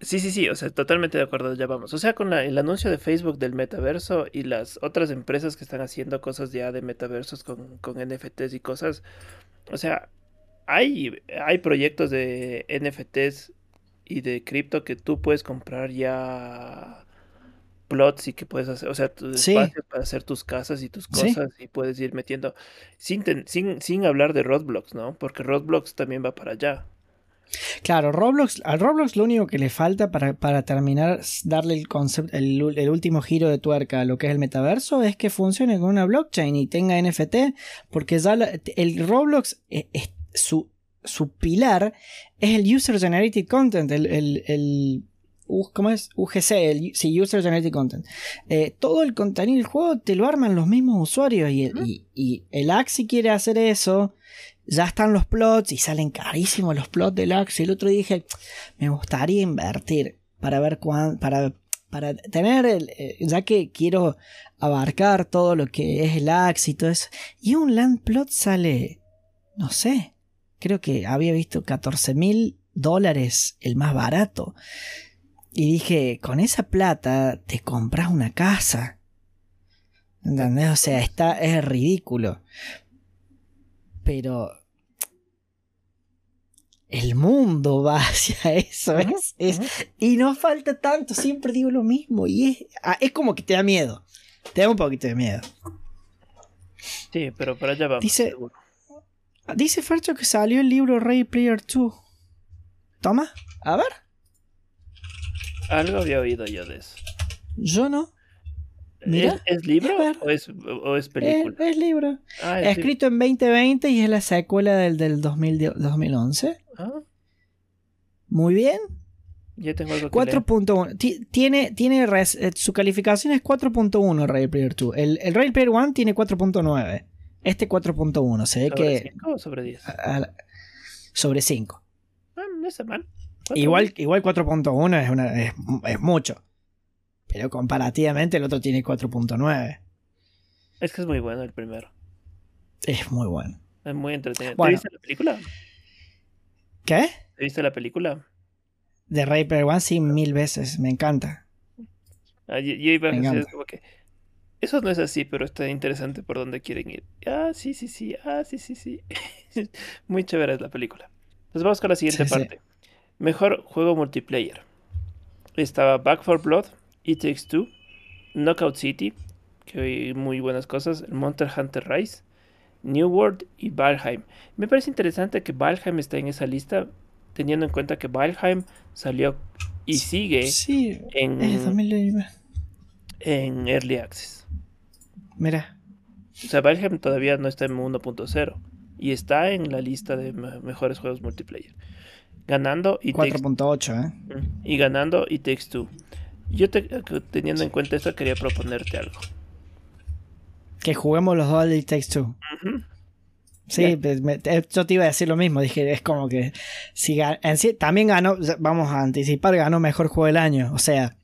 sí, sí, sí, o sea, totalmente de acuerdo, ya vamos. O sea, con la- el anuncio de Facebook del metaverso y las otras empresas que están haciendo cosas ya de metaversos con, con NFTs y cosas, o sea, hay, hay proyectos de NFTs y de cripto que tú puedes comprar ya plots y que puedes hacer, o sea, tus Sí. espacios para hacer tus casas y tus Sí. cosas y puedes ir metiendo sin, ten- sin, sin hablar de Roblox, ¿no? Porque Roblox también va para allá. Claro, Roblox, al Roblox lo único que le falta para, para terminar, darle el concepto, el, último giro de tuerca a lo que es el metaverso, es que funcione con una blockchain y tenga NFT, porque ya la- el Roblox, es- su, su pilar es el User Generated Content, el, el. UGC, el, sí, User Generated Content. Eh, todo el contenido del juego te lo arman los mismos usuarios y, el- y, y el Axie quiere hacer eso ya están los plots y salen carísimos los plots del Axie. El otro dije, me gustaría invertir para ver cuán, para, para tener el, eh, ya que quiero abarcar todo lo que es el Axie y todo eso. Y un land plot sale, no sé, creo que había visto 14 mil dólares el más barato. Y dije, con esa plata te compras una casa. ¿Entendés? O sea, está, es ridículo. Pero el mundo va hacia eso. Es- y no falta tanto, siempre digo lo mismo. Y es, ah, es como que te da miedo. Te da un poquito de miedo. Sí, pero para allá vamos. Dice-. Dice Fercho que salió el libro Ray Player 2. Toma, a ver. Algo había oído yo de eso. Yo no. ¿Es, es libro o es, o es Es, película? es libro. Ah, es libro. Escrito en 2020 y es la secuela del, del 2000 de- 2011. Ah, Muy bien. ya tengo algo que leer. 4.1. Ti- Tiene, tiene res- eh, su calificación es 4.1 Ready Player 2. El, el Ready Player 1 tiene 4.9. Este 4.1. Se ve ¿Sobre que 5 o sobre 10? a- a- sobre 5. Ah, no está mal. Cuatro Igual, mil. igual 4.1 es, una- es, es mucho. Pero comparativamente el otro tiene 4.9. Es que es muy bueno el primero. Es muy bueno. Es muy entretenido. ¿Te Bueno. viste la película? ¿Qué? ¿Te viste la película? De Player 1 sí, mil veces. Me encanta. Ah, yo, yo iba a decir como que eso no es así, pero está interesante por dónde quieren ir. Ah, sí, sí, sí. Ah, sí, sí, sí. Muy chévere es la película. Entonces vamos con la siguiente Sí, sí. parte. Mejor juego multiplayer. Estaba Back for Blood, It Takes Two, Knockout City, que hay muy buenas cosas, el Monster Hunter Rise, New World y Valheim. Me parece interesante que Valheim esté en esa lista, teniendo en cuenta que Valheim salió y sigue Sí, en, es 2000. en Early Access. Mira. O sea, Valheim todavía no está en 1.0 y está en la lista de me- mejores juegos multiplayer. Ganando y Takes, 4.8, ¿eh? y ganando y Takes Two. Yo te- teniendo en cuenta esto quería proponerte algo. Que juguemos los dos al Takes Two. Sí, pues, me- te- yo te iba a decir lo mismo. Dije, es como que. Si en sí- también ganó, vamos a anticipar, ganó mejor juego del año. O sea,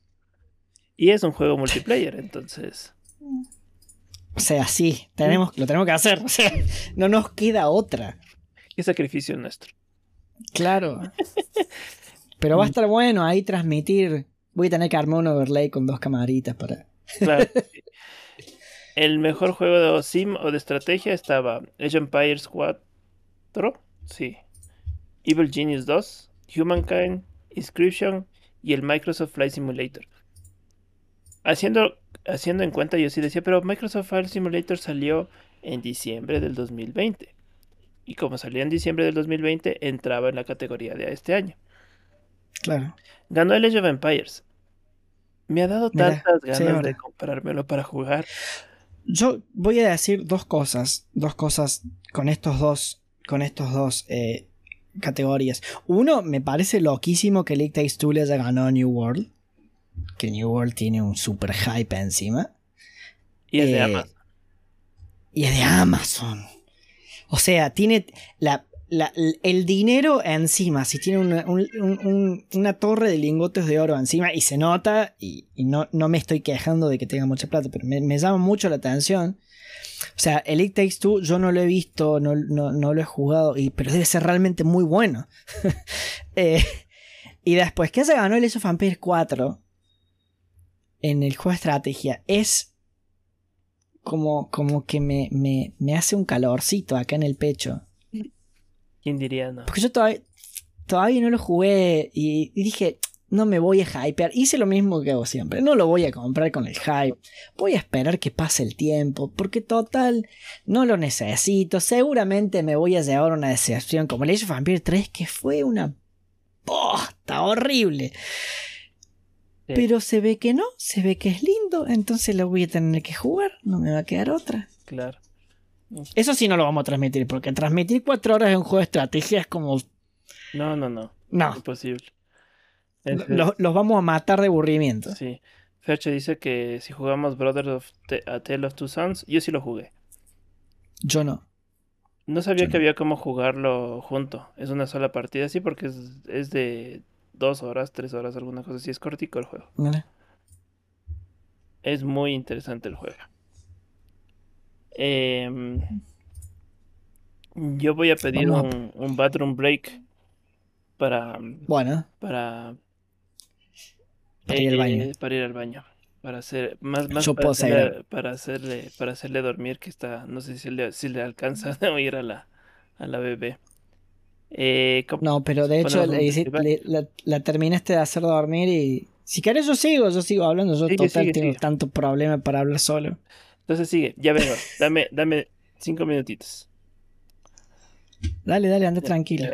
Y es un juego multiplayer, entonces. o sea, sí, tenemos, lo tenemos que hacer. O sea, no nos queda otra. Qué sacrificio nuestro. Claro. Pero va a estar bueno ahí transmitir. Voy a tener que armar un overlay con dos camaritas para. Claro. El mejor juego de sim o de estrategia estaba Age of Empires 4, sí. Evil Genius 2, Humankind, Inscription y el Microsoft Flight Simulator. Haciendo, haciendo en cuenta, yo sí decía, pero Microsoft Flight Simulator salió en diciembre del 2020. Y como salió en diciembre del 2020, entraba en la categoría de este año. Claro. Ganó el Age of Empires. Me ha dado Mira, tantas ganas de comprármelo para jugar. Yo voy a decir dos cosas. Dos cosas con estos dos. Con estos dos eh, categorías. Uno, me parece loquísimo que League Takes Two le haya ganado a New World. Que New World tiene un super hype encima. Y es de Eh, Amazon. Y es de Amazon. O sea, tiene la, el dinero encima. Si tiene una, un- un- un- una torre de lingotes de oro encima y se nota, y, no, no me estoy quejando de que tenga mucha plata, pero me, me llama mucho la atención. O sea, el It Takes yo no lo he visto, no, no- no lo he jugado, y, pero debe ser realmente muy bueno. Eh, y después que se ganó el Age of Empires 4 en el juego de estrategia es como, como que me, me, me hace un calorcito acá en el pecho. ¿Quién diría no? Porque yo todavía, todavía no lo jugué y, y dije, no me voy a hypear. Hice lo mismo que hago siempre. No lo voy a comprar con el hype. Voy a esperar que pase el tiempo. Porque total, no lo necesito. Seguramente me voy a llevar una decepción como el Age of Vampire 3, que fue una posta horrible. Sí. Pero se ve que no, se ve que es lindo, entonces lo voy a tener que jugar, no me va a quedar otra. Claro. Eso sí no lo vamos a transmitir, porque transmitir cuatro horas en un juego de estrategia es como... No, no, no. No, Imposible. Es- los, los vamos a matar de aburrimiento. Sí. Ferche dice que si jugamos Brothers of T- A Tale of Two Sons, yo sí lo jugué. Yo no. No sabía Yo que no. había cómo jugarlo junto. Es una sola partida, sí, porque es, es de dos horas, tres horas, alguna cosa así. Es cortico el juego. Mira. Es muy interesante el juego. Em, yo voy a pedir Vamos un, un bathroom break para, Bueno, para, Para ir al eh, baño. para ir al baño. Para hacer más, más Yo para puedo hacerle, para hacerle, para hacerle dormir que está, no sé si le, si le alcanza a oír a la, a la bebé. Eh, ¿cómo- no, pero de hecho le le- la, la terminaste de hacer dormir y... Si querés yo sigo, yo sigo hablando, yo Sigue, total tengo tanto problema para hablar solo. Entonces sigue, ya vengo. Dame, dame cinco minutitos. Dale, dale, anda tranquilo.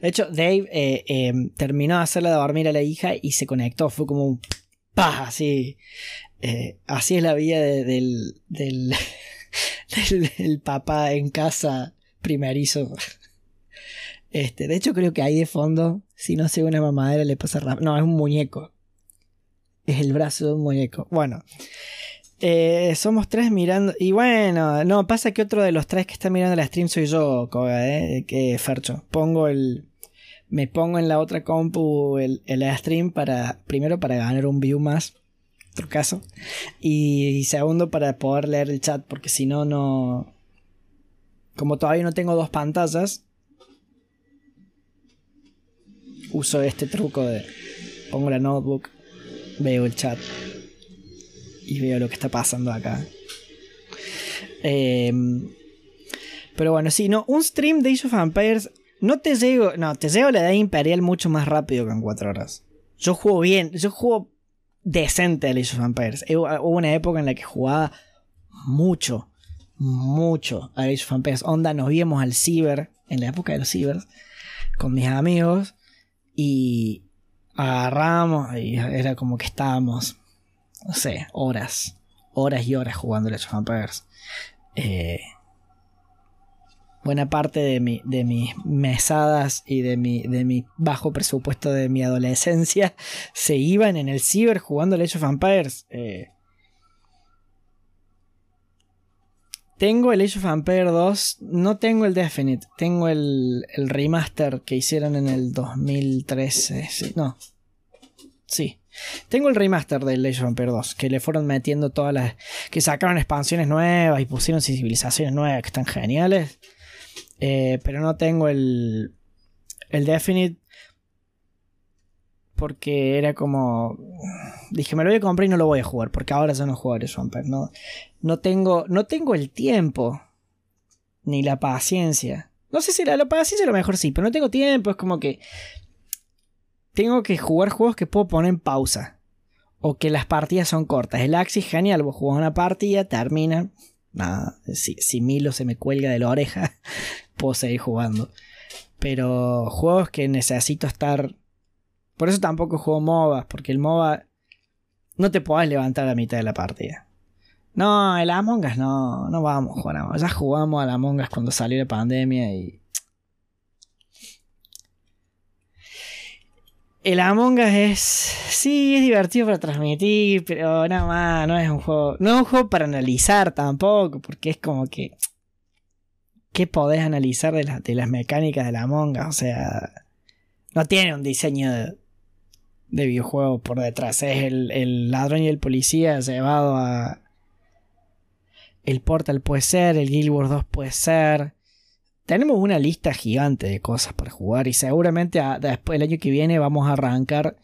De hecho, Dave eh, eh, terminó de hacerle dormir a la hija y se conectó. Fue como un ¡pah! Así. Eh, así es la vida de- del, del, del, del papá en casa primerizo. Este, de hecho, creo que ahí de fondo, si no se una mamadera, le pasa rápido. No, es un muñeco. Es el brazo de un muñeco. Bueno. Eh, somos tres mirando. Y bueno, no, pasa que otro de los tres que está mirando la stream soy yo, Koga, eh, que Fercho. Pongo el. Me pongo en la otra compu el, el stream para. Primero para ganar un view más. Otro caso. Y, y segundo para poder leer el chat. Porque si no, no. Como todavía no tengo dos pantallas. Uso este truco de. Pongo la notebook. Veo el chat y veo lo que está pasando acá. Eh, pero bueno, sí, no, un stream de Age of Empires no te llego, no, te llego a la edad imperial mucho más rápido que en 4 horas. Yo juego bien, yo juego decente al Age of Empires. Hubo una época en la que jugaba mucho, mucho a Age of Empires. Onda, nos íbamos al ciber, en la época de los cibers, con mis amigos y agarramos y era como que estábamos no sé, horas, horas y horas jugando Age of Empires. Eh, buena parte de, mi, de mis mesadas y de mi, de mi bajo presupuesto de mi adolescencia se iban en el ciber jugando Age of Empires. Eh, tengo el Age of Empires 2, no tengo el Definite, tengo el, el remaster que hicieron en el 2013. sí, no, sí. Tengo el remaster del Age of Empires 2, que le fueron metiendo todas las. que sacaron expansiones nuevas y pusieron civilizaciones nuevas que están geniales. Eh, pero no tengo el. el Definite. Porque era como. Dije, me lo voy a comprar y no lo voy a jugar. Porque ahora juego Age of Empires. No, no, tengo, no tengo el tiempo. Ni la paciencia. No sé si la, la paciencia a lo mejor sí, pero no tengo tiempo. Es como que tengo que jugar juegos que puedo poner en pausa. O que las partidas son cortas. El Axis, genial, vos jugás una partida, termina. Nada, si, si Milo se me cuelga de la oreja, puedo seguir jugando. Pero juegos que necesito estar. Por eso tampoco juego MOBA, porque el MOBA no te podés levantar a la mitad de la partida. No, el Among Us no, no vamos a jugar. Ya jugamos al Among Us cuando salió la pandemia y El Among Us es. Sí, es divertido para transmitir, pero nada más, no es un juego. No es un juego para analizar tampoco, porque es como que. ¿Qué podés analizar de, las de las mecánicas del Among Us? O sea. No tiene un diseño de, de videojuego por detrás. Es el, el ladrón y el policía llevado a. El Portal puede ser, el Guild Wars 2 puede ser tenemos una lista gigante de cosas para jugar y seguramente después el año que viene vamos a arrancar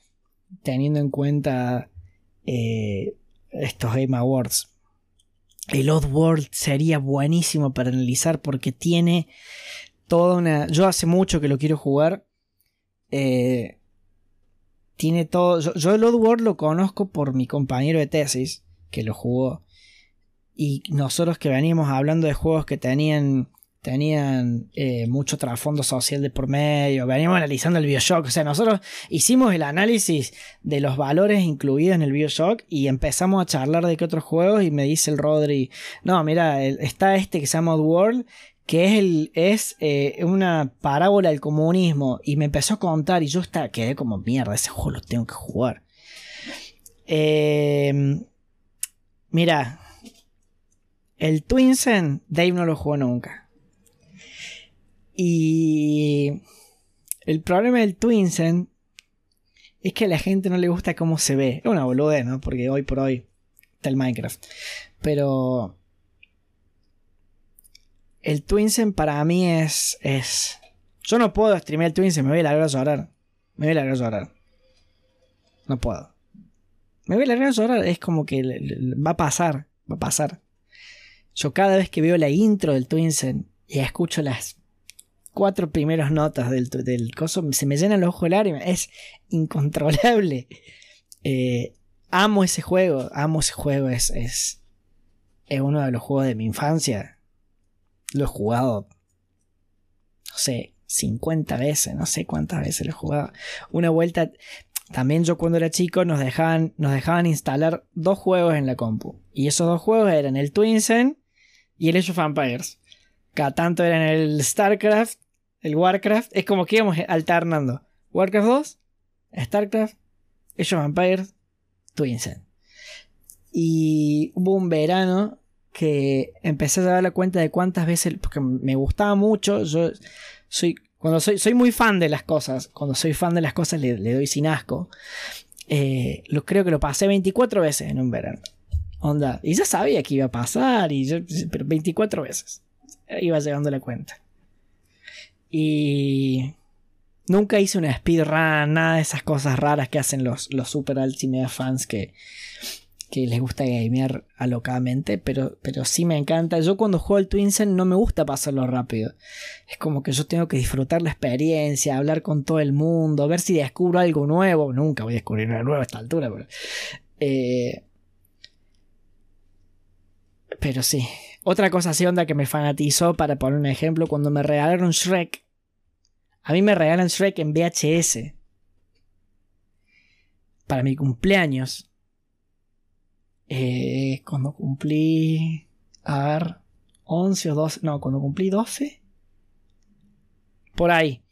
teniendo en cuenta eh, estos Game Awards. El Oddworld sería buenísimo para analizar porque tiene toda una... Yo hace mucho que lo quiero jugar Eh, tiene todo. Yo, yo el Oddworld lo conozco por mi compañero de tesis, que lo jugó. Y nosotros que veníamos hablando de juegos que tenían tenían eh, mucho trasfondo social de por medio, veníamos analizando el Bioshock, o sea, nosotros hicimos el análisis de los valores incluidos en el Bioshock y empezamos a charlar de qué otros juegos y me dice el Rodri, no, mira, está este que se llama World, que es, el, es eh, una parábola del comunismo y me empezó a contar y yo hasta quedé como mierda, ese juego lo tengo que jugar. Em, mira, el Twinsen, Dave no lo jugó nunca. Y el problema del Twinsen es que a la gente no le gusta cómo se ve. Es una boludez, ¿no? Porque hoy por hoy está el Minecraft. Pero el Twinsen para mí es, es... Yo no puedo streamear el Twinsen, me voy a largar a llorar. Me voy a largar a llorar. No puedo. Me voy a largar a llorar, es como que va a pasar, va a pasar. Yo cada vez que veo la intro del Twinsen y escucho las cuatro primeras notas del, del coso, se me llena el ojo el área, es incontrolable. Eh, amo ese juego, amo ese juego, es, es, es uno de los juegos de mi infancia. Lo he jugado, no sé, 50 veces, no sé cuántas veces lo he jugado. Una vuelta, también yo cuando era chico nos dejaban, nos dejaban instalar dos juegos en la compu. Y esos dos juegos eran el Twinsen y el Age of Empires. Cada tanto eran el StarCraft el Warcraft, es como que íbamos alternando. Warcraft 2, StarCraft, Age of Empires. Y hubo un verano que empecé a dar la cuenta de cuántas veces, porque me gustaba mucho, yo soy, cuando soy, soy muy fan de las cosas, cuando soy fan de las cosas le, doy sin asco. Eh, lo, creo que lo pasé 24 veces en un verano. Onda, y ya sabía que iba a pasar, y pero 24 veces. Iba llegando la cuenta. Y nunca hice una speedrun, nada de esas cosas raras que hacen los, los super ultimate fans que, que les gusta gamear alocadamente, pero, pero sí me encanta. Yo cuando juego al Twinsen no me gusta pasarlo rápido. Es como que yo tengo que disfrutar la experiencia, hablar con todo el mundo, ver si descubro algo nuevo. Nunca voy a descubrir nada nuevo a esta altura, pero... Eh, pero sí, otra cosa así onda que me fanatizó, para poner un ejemplo, cuando me regalaron Shrek. A mí me regalan Shrek en VHS. Para mi cumpleaños. Eh, cuando cumplí... A ver... 11 o 12... No, cuando cumplí 12. Por ahí.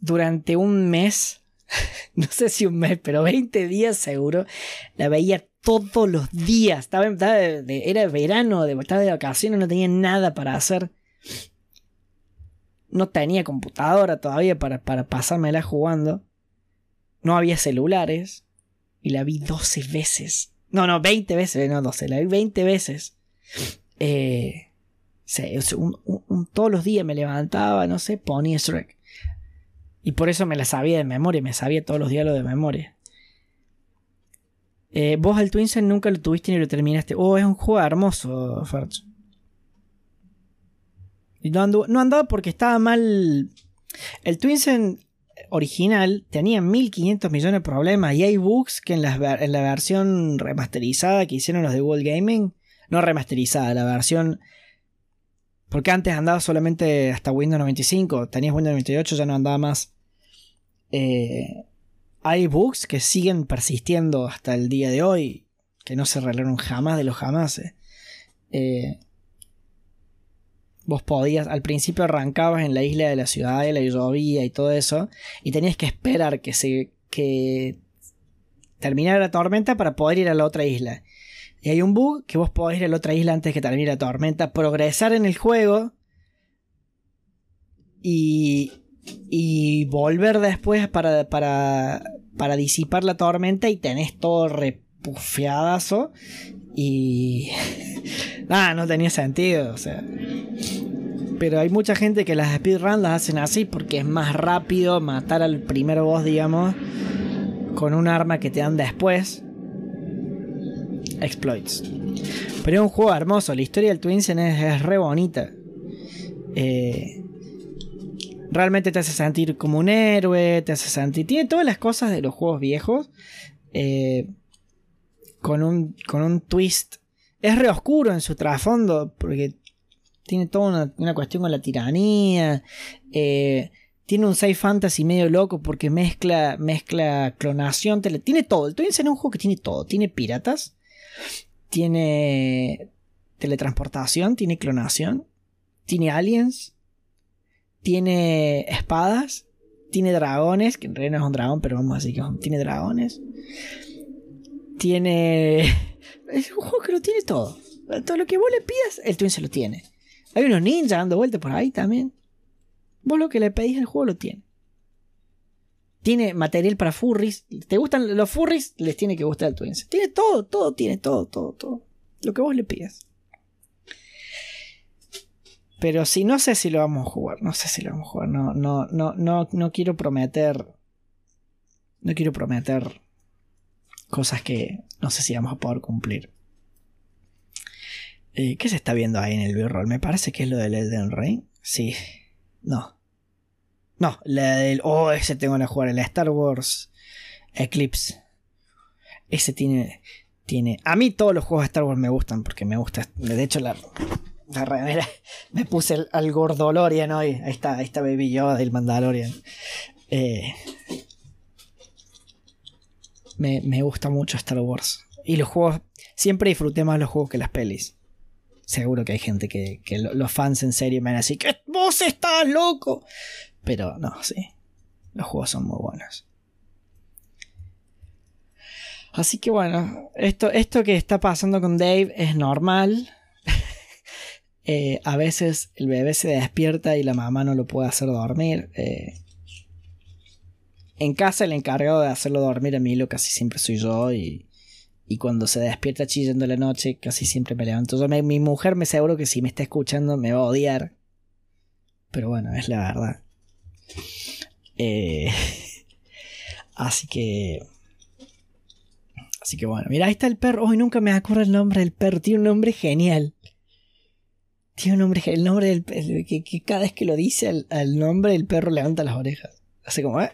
Durante un mes. no sé si un mes, pero 20 días seguro. La veía todos los días. Estaba, era verano, estaba de vacaciones, no tenía nada para hacer. No tenía computadora todavía para, para pasármela jugando. No había celulares. Y la vi 12 veces. No, no, 20 veces, no 12, la vi 20 veces. Eh, todos los días me levantaba, no sé, ponía Shrek. Y por eso me la sabía de memoria, me sabía todos los diálogos de memoria. Eh, vos al Twinsen nunca lo tuviste ni lo terminaste. Oh, es un juego hermoso, Farch. Y no, andaba porque estaba mal. El Twinsen original tenía 1500 millones de problemas y hay bugs que en la, en la versión remasterizada que hicieron los de World Gaming, no remasterizada, la versión porque antes andaba solamente hasta Windows 95, tenías Windows 98, ya no andaba más. Eh, hay bugs que siguen persistiendo hasta el día de hoy, que no se arreglaron jamás de los jamás. Eh, vos podías, al principio arrancabas en la isla de la ciudad y la llovía y todo eso, y tenías que esperar que se que terminara la tormenta para poder ir a la otra isla. Y hay un bug que vos podés ir a la otra isla antes que termine la tormenta, progresar en el juego y, y volver después para, para, para disipar la tormenta y tenés todo repufeadazo y nada, no tenía sentido, o sea. Pero hay mucha gente que las speedruns las hacen así porque es más rápido matar al primer boss, digamos, con un arma que te dan después. Exploits. Pero es un juego hermoso, la historia del Twinsen es, es re bonita. Eh, realmente te hace sentir como un héroe, te hace sentir... Tiene todas las cosas de los juegos viejos. Eh, con, un, con un twist. Es re oscuro en su trasfondo, porque tiene toda una, cuestión con la tiranía. Eh, tiene un sci fantasy medio loco porque mezcla, mezcla clonación. tiene todo. El Twins es un juego que tiene todo. Tiene piratas. Tiene teletransportación. Tiene clonación. Tiene aliens. Tiene espadas. Tiene dragones. Que en realidad no es un dragón, pero vamos a decir que tiene dragones. Tiene. Es un juego que lo tiene todo. Todo lo que vos le pidas, el Twin se lo tiene. Hay unos ninjas dando vueltas por ahí también. Vos lo que le pedís al juego lo tiene. Tiene material para furries. ¿Te gustan los furries? Les tiene que gustar el Twins. Tiene todo, todo, tiene todo, todo, todo. Lo que vos le pidas. Pero si no sé si lo vamos a jugar. No sé si lo vamos a jugar. No, no, no, no, no quiero prometer. No quiero prometer cosas que no sé si vamos a poder cumplir. Eh, ¿Qué se está viendo ahí en el B-roll? Me parece que es lo del Elden Ring. Sí. No. No, la del. Oh, ese tengo que jugar. El Star Wars Eclipse. Ese tiene. Tiene. A mí todos los juegos de Star Wars me gustan porque me gusta. De hecho, la. Me puse el, al Gordolorian hoy. Ahí está, ahí está Baby Yoda del Mandalorian. Eh, me, me gusta mucho Star Wars. Y los juegos. Siempre disfruté más los juegos que las pelis seguro que hay gente que, los fans en serio me van a decir que vos estás loco. Pero no, sí. Los juegos son muy buenos. Así que bueno, esto, esto que está pasando con Dave es normal. Eh, a veces el bebé se despierta y la mamá no lo puede hacer dormir. Eh, en casa el encargado de hacerlo dormir a mí lo casi siempre soy yo y, y cuando se despierta chillando la noche, casi siempre me levanto. Yo, mi mujer me aseguro que si me está escuchando me va a odiar. Pero bueno, es la verdad. Eh, así que. Así que bueno, mira, ahí está el perro. Hoy nunca me acuerdo el nombre del perro. Tiene un nombre genial. Tiene un nombre El nombre del perro. Que, cada vez que lo dice al, nombre, el perro levanta las orejas. Hace como, ¿eh?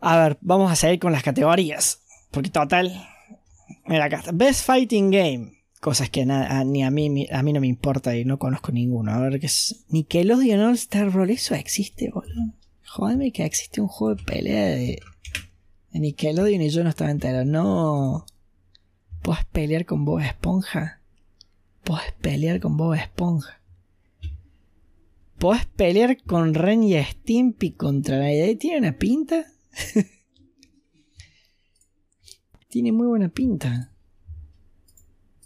A ver, vamos a seguir con las categorías. Porque total. Mira acá está. Best Fighting Game. Cosas que ni a mí, a mí no me importa y no conozco ninguno. A ver qué es. Nickelodeon All Star Roll. Eso existe, boludo. Jódeme que existe un juego de pelea de, de Nickelodeon y yo no estaba entero. No. ¿Puedes pelear con Bob Esponja? ¿Puedes pelear con Bob Esponja? ¿Puedes pelear con Ren y Stimpy contra la idea? ¿Tiene una pinta? Tiene muy buena pinta.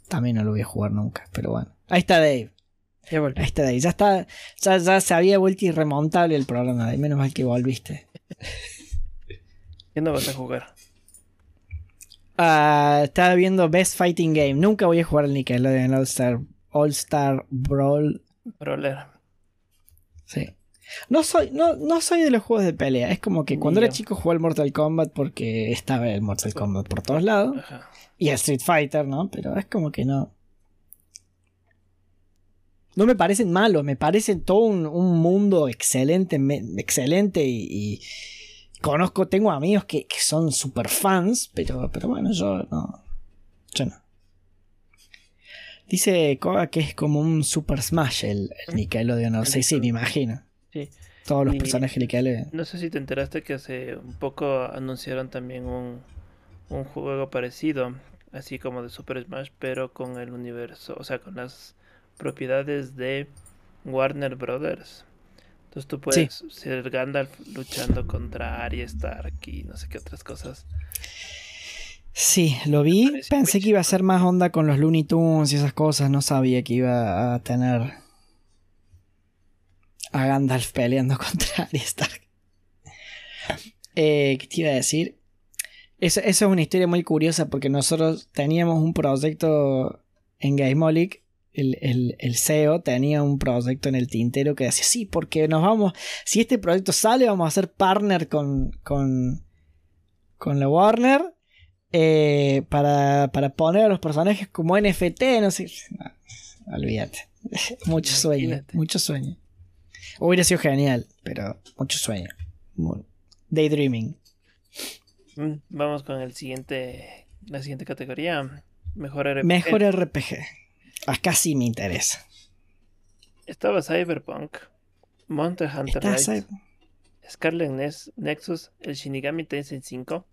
También no lo voy a jugar nunca, pero bueno. Ahí está Dave. Ahí está Dave. Ya está. Ya, se había vuelto irremontable el programa. De menos mal que volviste. ¿Qué no vas a jugar? Ah, estaba viendo Best Fighting Game. Nunca voy a jugar el Nickelodeon All Star, All Star Brawl. Brawler. Sí. No soy, no, no soy de los juegos de pelea. Es como que cuando era chico jugaba el Mortal Kombat porque estaba el Mortal Kombat por todos lados. Y el Street Fighter, ¿no? Pero es como que no. No me parecen malos, me parecen todo un, mundo excelente, excelente y, conozco, tengo amigos que, son super fans, pero, pero bueno, yo no. Yo no. Dice Koga que es como un Super Smash el, el Nickelodeon, no sé, sí, me imagino. Todos los personajes que No sé si te enteraste que hace un poco anunciaron también un, un juego parecido, así como de Super Smash, pero con el universo, o sea, con las propiedades de Warner Brothers. Entonces tú puedes ser Gandalf luchando contra Arya Stark y no sé qué otras cosas. Sí, lo vi. Pensé que iba a ser más onda con los Looney Tunes y esas cosas. No sabía que iba a tener a Gandalf peleando contra Arya Stark. Eh, ¿Qué te iba a decir? Eso, es una historia muy curiosa porque nosotros teníamos un proyecto en Gameolic. El, el, CEO tenía un proyecto en el tintero que decía, sí, porque nos vamos, si este proyecto sale, vamos a ser partner con, con, con la Warner eh, para, para poner a los personajes como NFT, no sé. olvídate. mucho sueño, Imagínate. mucho sueño. Hubiera sido genial, pero mucho sueño. Daydreaming. Mm, Vamos con el siguiente, la siguiente categoría. Mejor RPG. Mejor RPG. Acá sí me interesa. Estaba Cyberpunk, Monster Hunter Rise, Scarlet Nexus, el Shinigami Tensei 5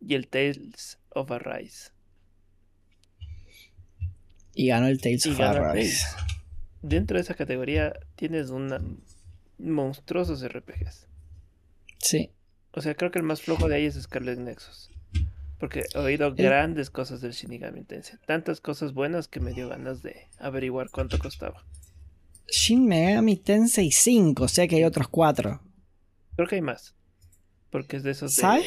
y el Tales of Arise. Y ganó el Tales Y of Arise. Dentro de esa categoría tienes una monstruosos RPGs. Sí. O sea, creo que el más flojo de ahí es Scarlet Nexus. Porque he oído grandes cosas del Shinigami Tensei. Tantas cosas buenas que me dio ganas de averiguar cuánto costaba. Shin Megami Tensei 5, o sea que hay otros cuatro. Creo que hay más. Porque es de esos de... ¿Sabes?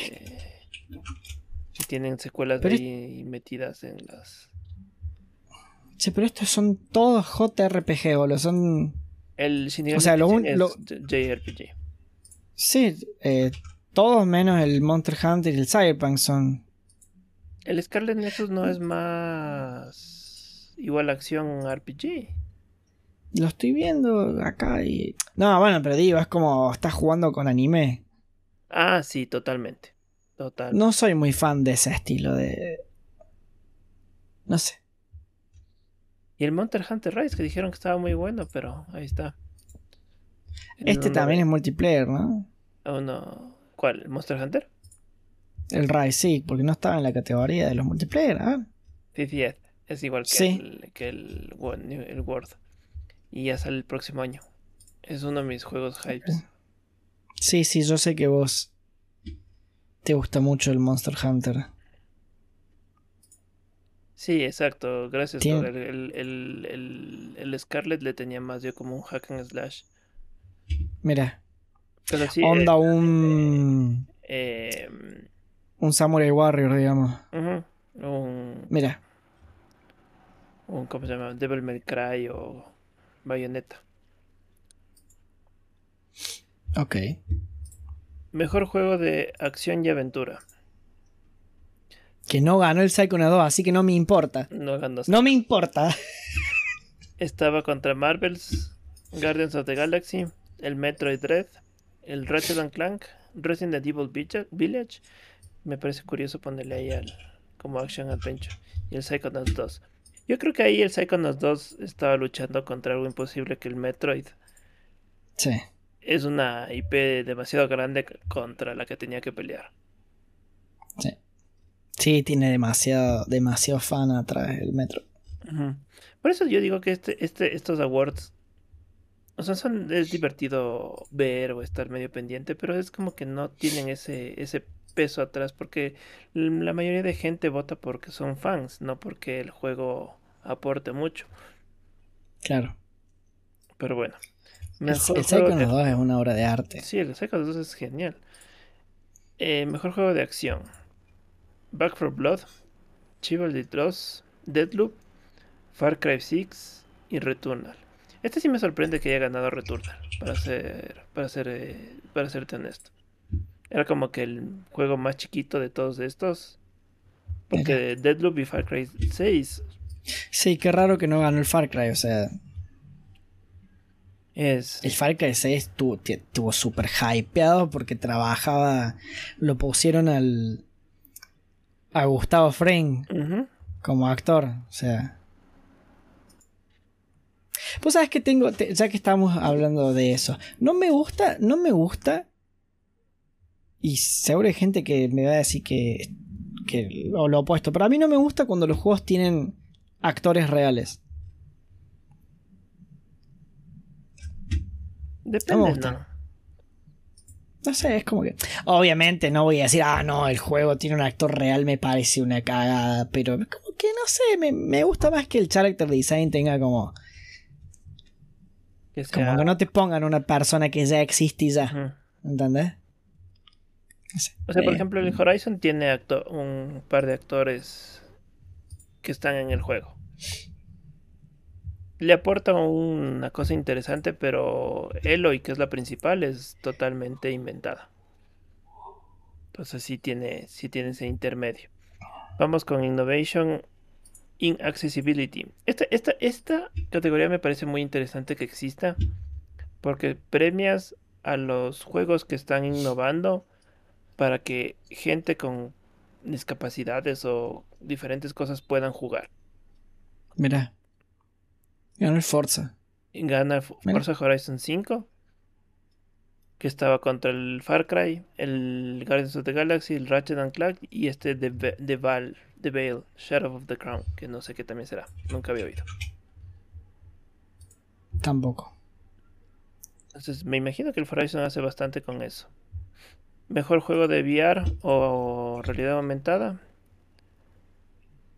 Que tienen secuelas Pero ahí metidas en las... Che, pero estos son todos JRPG, boludo. Son. El Shinigami O sea, lo un- lo- es JRPG. Sí, eh, todos menos el Monster Hunter y el Cyberpunk son. El Scarlet Nexus no es más... Igual acción RPG. Lo estoy viendo acá y. No, bueno, pero digo, es como estás jugando con anime. Ah, sí, totalmente. Total. No soy muy fan de ese estilo de. No sé. Y el Monster Hunter Rise, que dijeron que estaba muy bueno, pero ahí está. Este también es multiplayer, ¿no? uno- ¿Cuál? ¿El Monster Hunter? El Rise, sí, porque no estaba en la categoría de los multiplayer, ¿ah? 50th. Es igual que, Sí. el, que el, Wo- el World. Y ya sale el próximo año. Es uno de mis juegos hypes. Sí, sí, yo sé que vos. Te gusta mucho el Monster Hunter. Sí, exacto. Gracias. El, el, el, el Scarlet le tenía más yo como un hack and slash. Mira, Pero sí. onda eh, un. eh, Un Samurai Warrior, digamos. ujú, un, Mira, un- ¿Cómo se llama? Devil May Cry o Bayonetta. ok. Mejor juego de acción y aventura. Que no ganó el Psychonaut 2, así que no me importa. No ganó. No me importa. Estaba contra Marvel's, Guardians of the Galaxy, el Metroid Dread, el Ratchet and Clank, Resident Evil Villa- Village. Me parece curioso ponerle ahí al, como Action Adventure. Y el Psychonauts 2. Yo creo que ahí el Psychonauts 2 estaba luchando contra algo imposible que el Metroid. Sí. Es una IP demasiado grande contra la que tenía que pelear. Sí. Sí, tiene demasiado, demasiado fan atrás del metro. Ujú. Por eso yo digo que este, este, estos awards, o sea, son, es divertido ver o estar medio pendiente, pero es como que no tienen ese, ese peso atrás, porque la mayoría de gente vota porque son fans, no porque el juego aporte mucho. Claro. Pero bueno. El, Mejor el juego de- Psychonaut 2 es una obra de arte. Sí, el Psychonauts 2 es genial. Eh, mejor juego de acción. Back 4 Blood, Chivalry 2, Deadloop, Far Cry 6 y Returnal. Este sí me sorprende que haya ganado Returnal, para ser, para ser, eh, para serte honesto. Era como que el juego más chiquito de todos estos. Porque Deadloop y Far Cry 6 Sí, qué raro que no ganó el Far Cry. O sea, es... el Far Cry 6 estuvo, estuvo súper hypeado porque trabajaba. Lo pusieron al. a Gustavo Fring como actor. O sea. Pues sabes que tengo. te- ya que estamos hablando de eso. No me gusta. No me gusta. Y seguro hay gente que me va a decir que. que lo, lo opuesto. Pero a mí no me gusta cuando los juegos tienen actores reales. Depende, gusta. ¿no? No sé, es como que. Obviamente no voy a decir, ah, no, el juego tiene un actor real, me parece una cagada. Pero como que no sé, me, me gusta más que el character design tenga como. Que Como que no te pongan una persona que ya existe y ya. Ujú. ¿Entendés? O sea, por Eh, ejemplo, el Horizon tiene acto- un par de actores que están en el juego. Le aporta una cosa interesante, pero Eloy, que es la principal, es totalmente inventada. Entonces sí tiene, sí tiene ese intermedio. Vamos con Innovation Inaccessibility. Esta, esta, esta categoría me parece muy interesante que exista porque premias a los juegos que están innovando para que gente con discapacidades o diferentes cosas puedan jugar. Mira. Gana el Forza. Gana Forza Horizon 5. Que estaba contra el Far Cry, el Guardians of the Galaxy, el Ratchet and Clank y este de, de, Val, de Veil, Shadow of the Crown, que no sé qué también será. Nunca había oído. Tampoco. Entonces me imagino que el Horizon hace bastante con eso. Mejor juego de VR o realidad aumentada.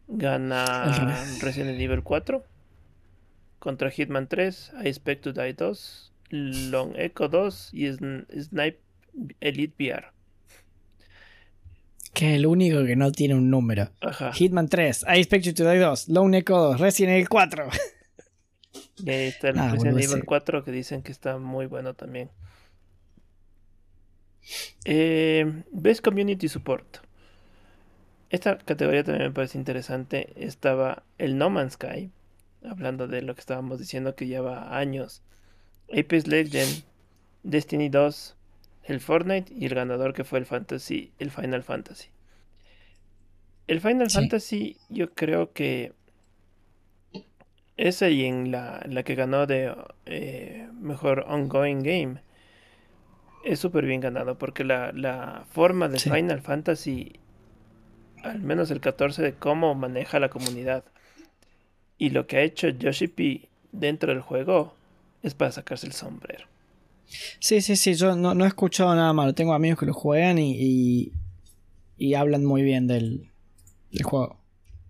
Gana Resident Evil 4. Contra Hitman 3, I Expect to Die 2, Long Echo 2 y Snipe Elite VR. Que es el único que no tiene un número. Hitman 3, I Expect to Die 2, Long Echo 2, Resident Evil 4. Y ahí está el ah, Resident Evil 4 que dicen que está muy bueno también. Eh, Best Community Support. Esta categoría también me parece interesante. Estaba el No Man's Sky, hablando de lo que estábamos diciendo que lleva años. Apex Legend, Destiny 2, el Fortnite y el ganador que fue el Fantasy, el Final Fantasy. El Final Fantasy yo creo que esa y en la, la que ganó de eh, mejor ongoing game es súper bien ganado porque la, la forma de Final Fantasy, al menos el 14, de cómo maneja la comunidad y lo que ha hecho Yoshi P dentro del juego es para sacarse el sombrero. Sí, sí, sí, yo no, no he escuchado nada malo. Tengo amigos que lo juegan y, y, hablan muy bien del, del, juego.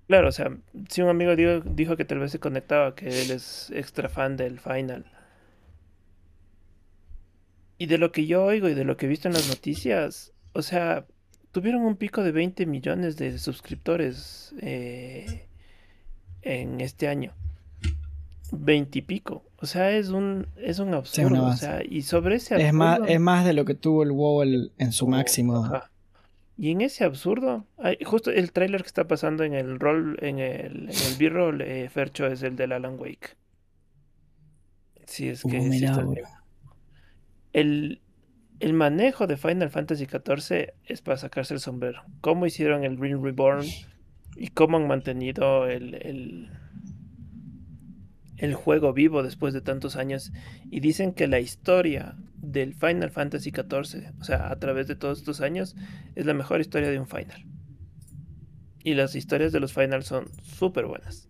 Claro, o sea, si un amigo dijo, dijo que tal vez se conectaba, que él es extra fan del Final. Y de lo que yo oigo y de lo que he visto en las noticias, o sea, tuvieron un pico de 20 millones de suscriptores eh, en este año. 20 y pico. O sea, es un, es un absurdo. o sea, y sobre ese absurdo, es más, es más de lo que tuvo el WoW en su oh, máximo. Y en ese absurdo, hay, justo el tráiler que está pasando en el rol, en el, en el B-roll, eh, Fercho, es el del Alan Wake. Sí, es que uh, el, el manejo de Final Fantasy XIV es para sacarse el sombrero. Cómo hicieron el Ring Reborn y cómo han mantenido el, el, el juego vivo después de tantos años. Y dicen que la historia del Final Fantasy XIV, o sea, a través de todos estos años, es la mejor historia de un Final. Y las historias de los Final son súper buenas.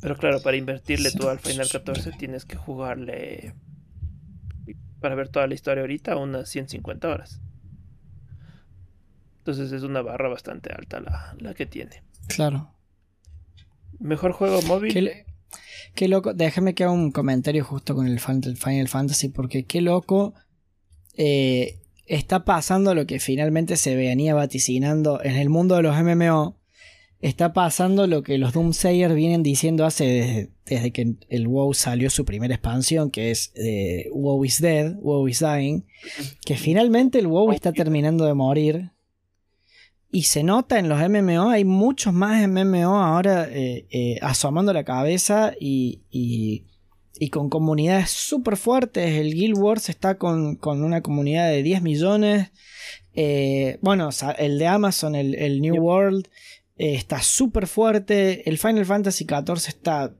Pero claro, para invertirle todo al Final 14 tienes que jugarle para ver toda la historia ahorita unas 150 horas. Entonces es una barra bastante alta la, que tiene. Claro. Mejor juego móvil. Qué, loco. Déjame que haga un comentario justo con el Final Fantasy. Porque qué loco. Eh, está pasando lo que finalmente se venía vaticinando en el mundo de los MMO está pasando lo que los Doomsayers vienen diciendo hace desde, que el WoW salió su primera expansión, que es eh, WoW is Dead, WoW is Dying, que finalmente el WoW está terminando de morir. Y se nota en los MMO, hay muchos más MMO ahora eh, eh, asomando la cabeza y, y, con comunidades súper fuertes. El Guild Wars está con, una comunidad de 10 millones. bueno, el de Amazon, el, el New World, eh, está súper fuerte. El Final Fantasy XIV está,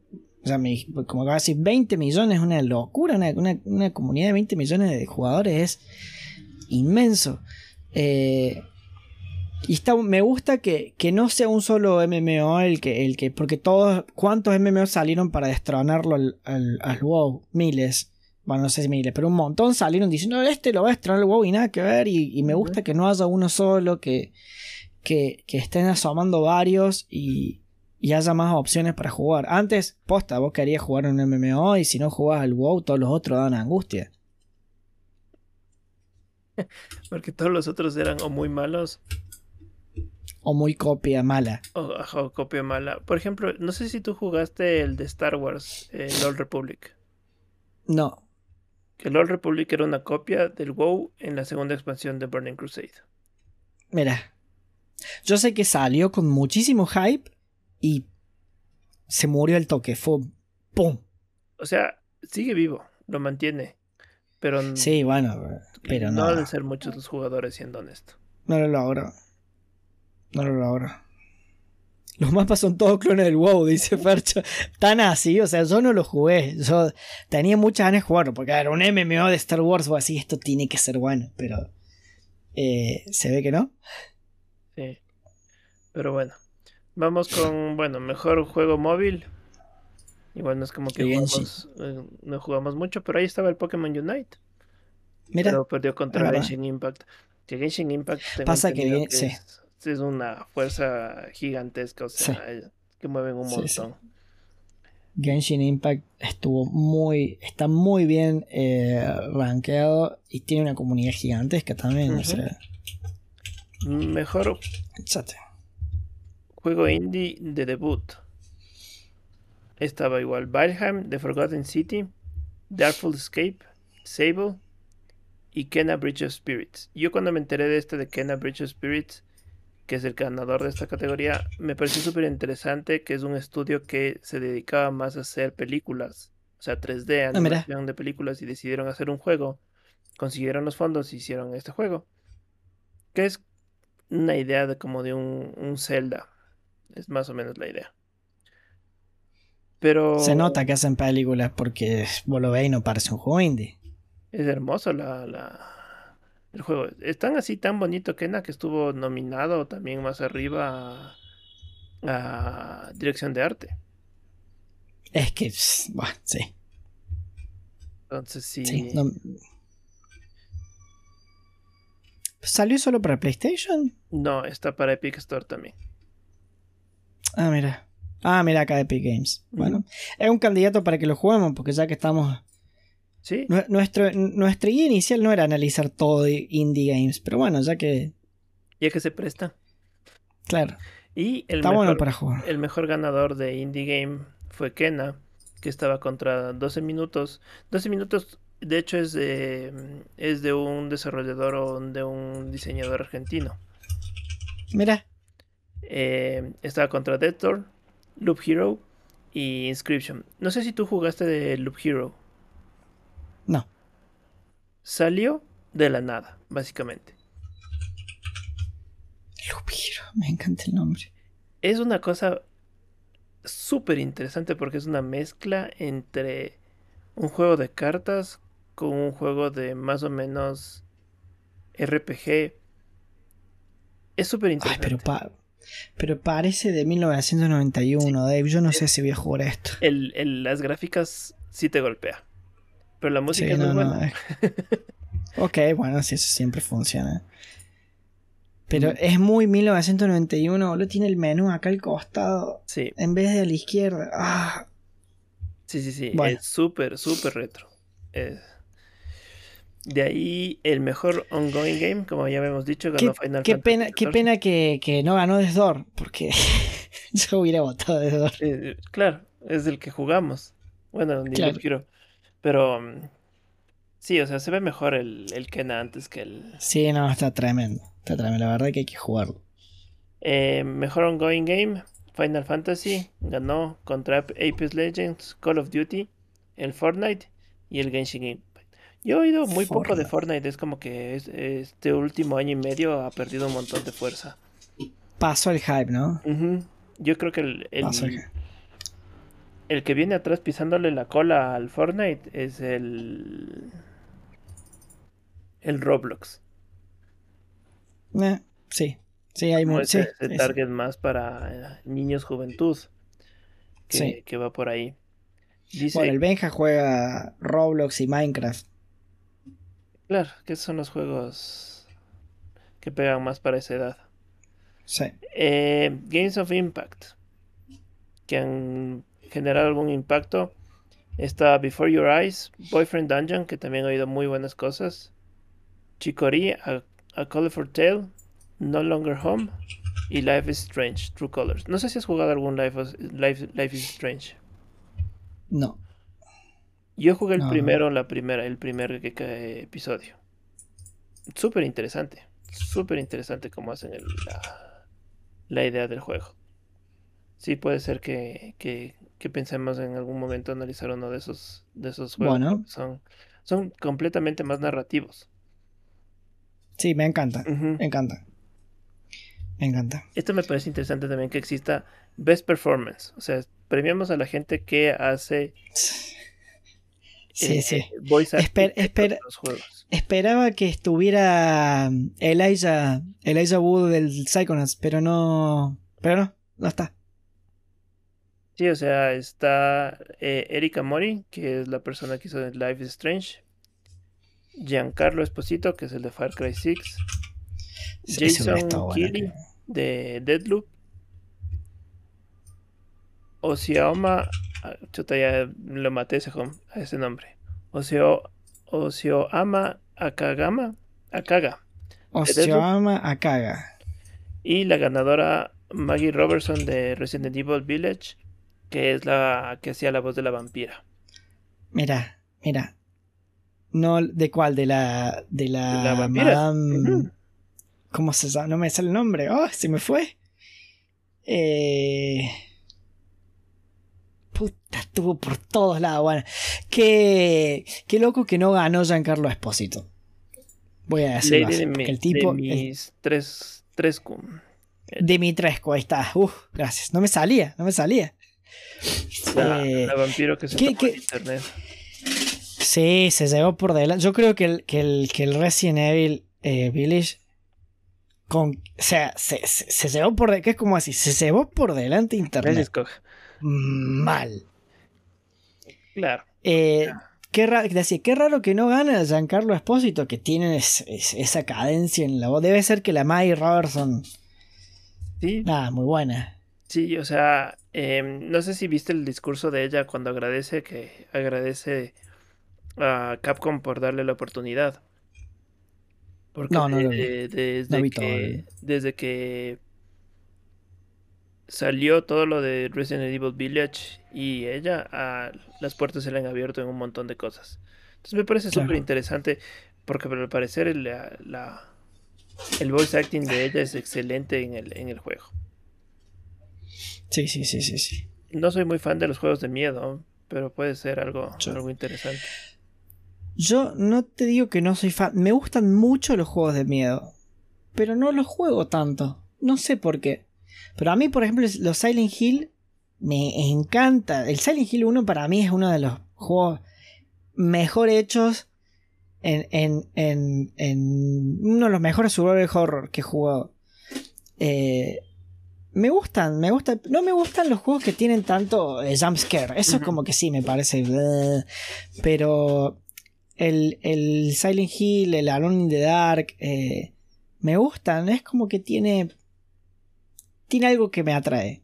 o sea, como acaba de decir, 20 millones, una locura. Una, comunidad de 20 millones de jugadores es inmenso. Eh, y está, me gusta que, no sea un solo MMO el que, el que porque todos, ¿cuántos MMO salieron para destronarlo al, al, WoW? Miles. Bueno, no sé si miles, pero un montón salieron diciendo, este lo va a destronar el WoW y nada que ver. Y, y me gusta que no haya uno solo, que, que, estén asomando varios y, haya más opciones para jugar. Antes, posta, vos querías jugar un MMO y si no jugabas al WoW, todos los otros dan angustia. Porque todos los otros eran o muy malos. O muy copia mala. O, copia mala. Por ejemplo, no sé si tú jugaste el de Star Wars, el Old Republic. No. Que el Old Republic era una copia del WoW en la segunda expansión de Burning Crusade. Mira, yo sé que salió con muchísimo hype y se murió el toque, fue ¡pum! O sea, sigue vivo, lo mantiene. Pero Sí, bueno, pero no no. deben ser muchos los jugadores, siendo honesto. No lo logro. No lo logro. Los mapas son todos clones del WoW, dice Fercho. Tan así, o sea, yo no lo jugué. Yo tenía muchas ganas de jugarlo, porque era un MMO de Star Wars o así, esto tiene que ser bueno, pero eh, se ve que no. Sí. Pero bueno. Vamos con, bueno, mejor juego móvil. Igual no es como que jugamos, eh, no jugamos mucho, pero ahí estaba el Pokémon Unite. Mira, Pero perdió contra. Genshin Impact. Que Genshin Impact Pasa que sí. es, es una fuerza gigantesca, o sea, eh, que mueven un montón. Genshin Impact estuvo muy, está muy bien eh, rankeado y tiene una comunidad gigantesca también. o sea, Mejor chate. juego indie de debut. Estaba igual Valheim, The Forgotten City, Darkful Escape, Sable y Kena Bridge of Spirits. Yo cuando me enteré de este de Kena Bridge of Spirits, que es el ganador de esta categoría, me pareció súper interesante que es un estudio que se dedicaba más a hacer películas, o sea, 3D, Ah, animación de películas y decidieron hacer un juego. Consiguieron los fondos y hicieron este juego. Que es una idea de como de un, un Zelda. Es más o menos la idea. Pero Se nota que hacen películas porque vos lo veis y no parece un juego indie. es hermoso la, la- el juego. Es tan así, tan bonito Kena que estuvo nominado también más arriba a, a dirección de arte. Es que, bueno, sí. Entonces sí. sí, no- ¿Salió solo para PlayStation? No, está para Epic Store también. Ah, mira. Ah, mira acá Epic Games. Bueno, es un candidato para que lo juguemos porque ya que estamos... Sí, nue- Nuestro, nuestra guía inicial no era analizar todo indie games, pero bueno, ya que... ya que se presta. Claro, Y el está mejor, bueno para jugar. el mejor ganador de Indie Game fue Kena, que estaba contra 12 minutos. 12 minutos, de hecho, es de, es de un desarrollador o de un diseñador argentino. Mira, Eh, estaba contra Deathdoor, Loop Hero y Inscription. No sé si tú jugaste de Loop Hero. no. Salió de la nada, básicamente. Lupiro, me encanta el nombre. Es una cosa súper interesante porque es una mezcla entre un juego de cartas con un juego de más o menos RPG. Es súper Ay, interesante. pero, pa- pero parece de 1991, Dave. Yo no sé si voy a jugar esto. El- el- las gráficas sí te golpea. Pero la música Sí, es no, buena. ok, bueno, sí, eso siempre funciona. Pero Mm. es muy 1991, boludo. Tiene el menú acá al costado Sí, en vez de a la izquierda. Ah, sí, sí, sí. Bueno. Es súper, súper retro. Es- De ahí el mejor ongoing game, como ya habíamos dicho, qué, ganó Final qué Fantasy pena, qué pena que, que no ganó Desdor, porque yo hubiera votado Desdor. Eh, claro, es el que jugamos. Bueno, ni Claro. Hero. Pero mm, sí, o sea, se ve mejor el, el Kena antes que el. Sí, no, está tremendo. Está tremendo, la verdad que hay que jugarlo. Eh, mejor ongoing game, Final Fantasy, ganó contra Apex Legends, Call of Duty, el Fortnite y el Genshin Impact. Yo he oído muy poco de Fortnite. Es como que es- este último año y medio ha perdido un montón de fuerza. Pasó el hype, ¿no? Yo creo que el, el- el que viene atrás pisándole la cola al Fortnite es el. El Roblox. Eh, sí, sí, hay Como mu- ese, sí, target más para eh, niños juventud. Que, Sí. que va por ahí. Dice, Bueno, el Benja juega Roblox y Minecraft. Claro, que son los juegos que pegan más para esa edad. Sí. Eh, Games of Impact, que han generado algún impacto. Está Before Your Eyes, Boyfriend Dungeon, que también he oído muy buenas cosas. Chicory, A, A Colorful Tale, No Longer Home y Life is Strange, True Colors. No sé si has jugado algún Life, Life, Life is Strange. No. Yo jugué el No, no. primero, la primera, el primer que- que- episodio. Súper interesante. Súper interesante cómo hacen el- la, la idea del juego. Sí, puede ser que, que, que pensemos en algún momento analizar uno de esos, de esos juegos. Bueno. Son, son completamente más narrativos. Sí, me encanta. Me encanta. Me encanta. Esto me parece interesante también que exista Best Performance. O sea, premiamos a la gente que hace Sí, eh, sí. voice Esper- acting esper- en los juegos. Esperaba que estuviera Elijah, Elijah Wood del Psychonauts, pero no. Pero no, no está. Sí, o sea, está eh, Erika Mori, que es la persona que hizo Life is Strange. Giancarlo Esposito, que es el de Far Cry 6. Ese hubiera Jason. Keighley, de Deadloop. Osioama. Ah, Chuta, ya lo maté ese, hom- a ese nombre. Osio, Osioama Akagama. Akaga. Osioama Akaga. Y la ganadora Maggie Robertson de Resident Evil Village, que es la que hacía la voz de la vampira. Mira, mira. No, ¿de cuál? De la. De la. De la vampira. Madame-. ¿Cómo se llama? No me sale el nombre. ¡Oh! Se me fue. Eh. Puta, estuvo por todos lados. Bueno, qué, qué loco que no ganó Giancarlo Esposito. Voy a decirlo así, de, el tipo. de el- mis tres, tres cum. Dimitrescu, ahí está. Uf, gracias. No me salía, no me salía. La, Eh, la vampiro que se ¿qué- qué- en internet. Sí, se llevó por delante. Yo creo que el, que el, que el Resident Evil eh, Village. Con, o sea, se, se, se llevó por de- que es como así, se llevó por delante internet. Mal. Claro. Eh, qué, ra- qué raro que no gana Giancarlo Espósito, que tiene es- es- esa cadencia en la voz. Debe ser que la Maggie Robertson, Sí, nada, muy buena. sí, o sea, em, no sé si viste el discurso de ella cuando agradece que agradece a Capcom por darle la oportunidad. Porque No, no de- lo vi. de- desde No vi todo, que, eh. desde que salió todo lo de Resident Evil Village y ella, a- las puertas se le han abierto en un montón de cosas. Entonces me parece Claro. súper interesante porque al parecer el, la- el voice acting de ella es excelente en el, en el juego. Sí, sí, sí, sí, sí. No soy muy fan de los juegos de miedo, pero puede ser algo, Sí. algo interesante. Yo no te digo que no soy fan. Me gustan mucho los juegos de miedo. Pero no los juego tanto. No sé por qué. Pero a mí, por ejemplo, los Silent Hill me encanta. El Silent Hill 1 para mí es uno de los juegos mejor hechos en, en, en, en uno de los mejores survival horror que he jugado. Eh, me gustan, me gustan. No me gustan los juegos que tienen tanto eh, jumpscare. Eso como que sí me parece. bleh. Pero el, el Silent Hill, el Alone in the Dark, eh, me gustan. Es como que tiene. Tiene algo que me atrae.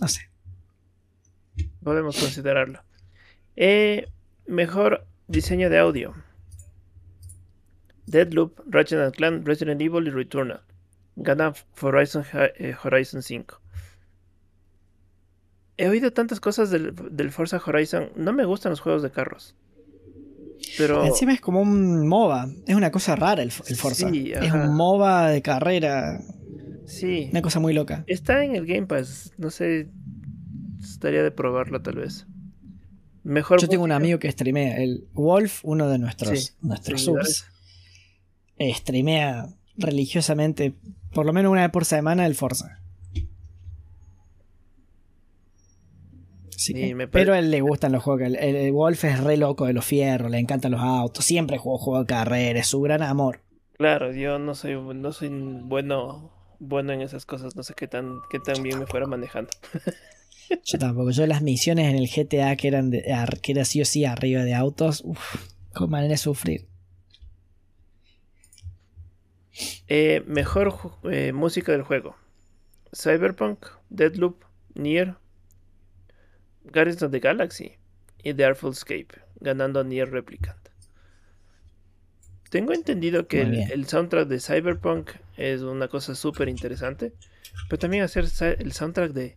No sé. Podemos considerarlo. Eh, mejor diseño de audio. Deadloop, Ratchet and Clank, Resident Evil y Returnal. Gana Horizon, eh, Horizon 5. He oído tantas cosas del, del Forza Horizon. No me gustan los juegos de carros. Pero Encima es como un MOBA. Es una cosa rara el, el Forza. Sí, es un MOBA de carrera. Sí, Una cosa muy loca. está en el Game Pass. No sé, estaría de probarlo tal vez. Mejor Yo tengo un amigo que streamea. El Wolf, uno de nuestros, Sí, nuestros subs. eh, streamea religiosamente. Por lo menos una vez por semana el Forza. Sí, Sí, me pero a él le gustan los juegos. El Wolf es re loco de los fierros, le encantan los autos. Siempre jugó juego de carrera, es su gran amor. Claro, yo no soy, no soy bueno, bueno en esas cosas. No sé qué tan, qué tan bien me fuera manejando. Yo tampoco. Yo las misiones en el GTA que eran de, que era sí o sí arriba de autos, uff, con manera de sufrir. Eh, mejor eh, música del juego. Cyberpunk, Deadloop, Nier, Guardians of the Galaxy y The Artful Escape, ganando a Nier Replicant. Tengo entendido que el soundtrack de Cyberpunk es una cosa súper interesante, pero también hacer el soundtrack de,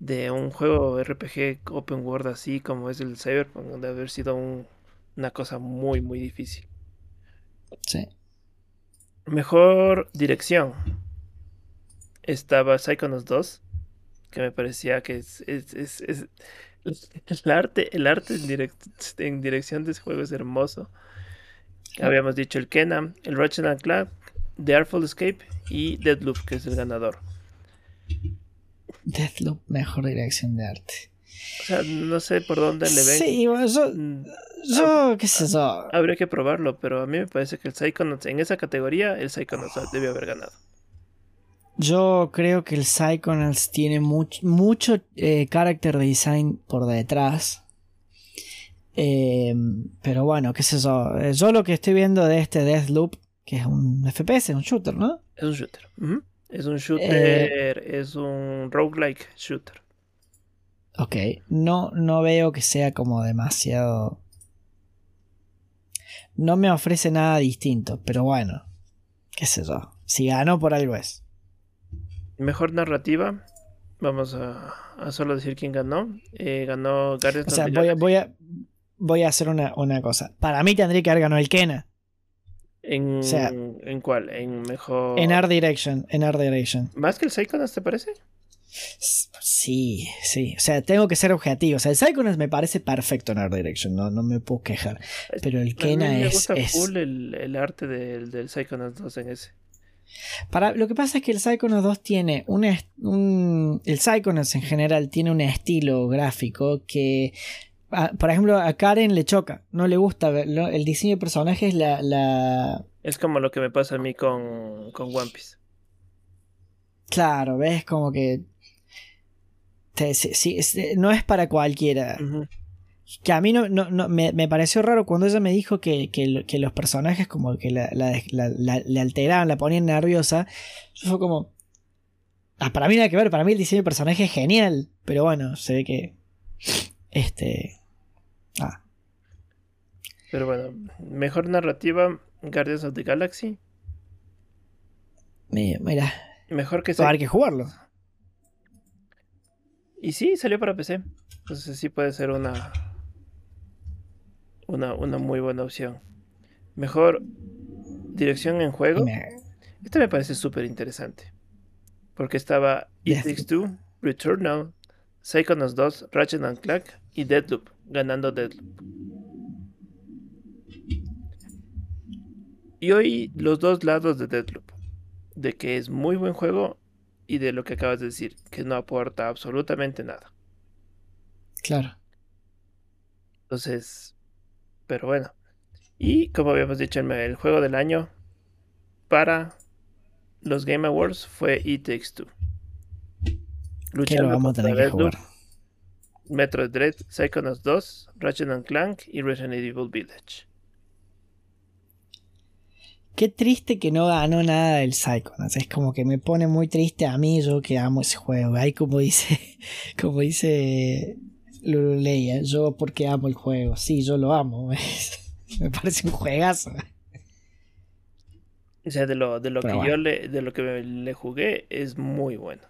de un juego RPG open world así como es el Cyberpunk, debe haber sido un- una cosa muy, muy difícil. Sí. Mejor dirección. Estaba Psychonauts 2, que me parecía que es, es, es, es- el arte, el arte en, direc- en dirección de ese juego es hermoso. Habíamos dicho el Kena, el Ratchet and Clank, The Artful Escape y Deadloop, que es el ganador. Deathloop, mejor dirección de arte. O sea, no sé por dónde le ven. Sí, bueno, yo, Mm, yo, qué sé yo. Habría que probarlo, pero a mí me parece que el Psychonauts, en esa categoría, el Psychonauts debió haber ganado. Yo creo que el Psychonauts tiene much- mucho eh, character design por detrás. Eh, pero bueno, qué sé yo. Eh, Yo lo que estoy viendo de este Deathloop, que es un FPS, un shooter, ¿no? Es un shooter. Es un shooter, es un roguelike shooter. Ok, no, no veo que sea como demasiado... No me ofrece nada distinto, pero bueno, qué sé yo. Si ganó por algo es. Mejor narrativa. Vamos a, a solo decir quién ganó. Eh, ganó Guardians O sea, voy, a- voy, a, voy a hacer una, una cosa. Para mí tendría que haber ganado el Kena. ¿En, o sea, ¿En cuál? En mejor. En Art Direction, en Art Direction. ¿Más que el Psychonauts, te parece? S- Sí, sí. O sea, tengo que ser objetivo. O sea, el Psychonauts me parece perfecto en Art Direction. No, no me puedo quejar. Pero el Kena me es... gusta es- full el, el arte del, del Psychonauts 2 en ese. Para, lo que pasa es que el Psychonauts 2 tiene un, un- El Psychonauts en general tiene un estilo gráfico que... a- por ejemplo, a Karen le choca. No le gusta verlo. El diseño de personajes, la... la... Es como lo que me pasa a mí con, con One Piece. Claro, ves como que... te- sí, es- no es para cualquiera. Que a mí no, no, no- me, me pareció raro cuando ella me dijo que, que, lo- que los personajes como que la- la alteraban, la ponían nerviosa. Yo fue como... Ah, para mí nada que ver, para mí el diseño de personaje es genial. Pero bueno, se ve que... Este... Ah, Pero bueno, mejor narrativa, Guardians of the Galaxy. mi- mira, Mejor que va a haber Psy- que jugarlo. Y sí, salió para PC. Entonces sí puede ser una, una, una muy buena opción. Mejor dirección en juego. Este me parece súper interesante. Porque estaba It Takes Two, Returnal, Psychonauts 2, Ratchet and Clank y Deadloop, ganando Deadloop. Y hoy los dos lados de Deadloop. De que es muy buen juego y de lo que acabas de decir, que no aporta absolutamente nada. Claro. Entonces, pero bueno. Y como habíamos dicho, el, el juego del año para los Game Awards fue It Takes Two. Que Luchando lo vamos a contra tener que Deathloop, jugar. Metroid Dread, Psychonauts 2, Ratchet Clank y Resident Evil Village. Qué triste que no ganó nada del Psychonauts. Es como que me pone muy triste a mí, yo que amo ese juego. Ahí como dice, como dice Lululeia, yo porque amo el juego. Sí, yo lo amo. me parece un juegazo. O sea, de lo, de lo Pero que bueno. yo le, de lo que le jugué es muy bueno.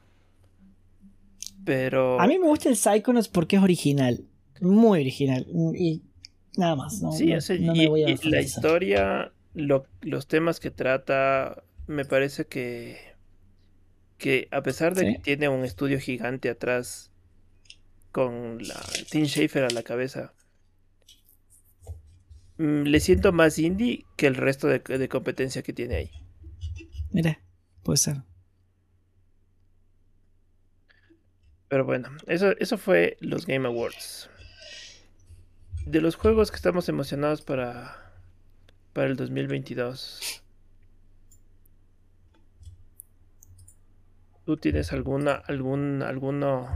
Pero A mí me gusta el Psychonauts porque es original. Muy original. Y nada más. No, Sí, no- y, me voy a y la historia, lo- los temas que trata, me parece que, que a pesar de Sí. que tiene un estudio gigante atrás con la Tim Schafer a la cabeza, mm, le siento más indie que el resto de, de competencia que tiene ahí. Mira, puede ser. Pero bueno, eso, eso fue los Game Awards. De los juegos que estamos emocionados para, para el 2022. ¿Tú tienes alguna, algún, alguno,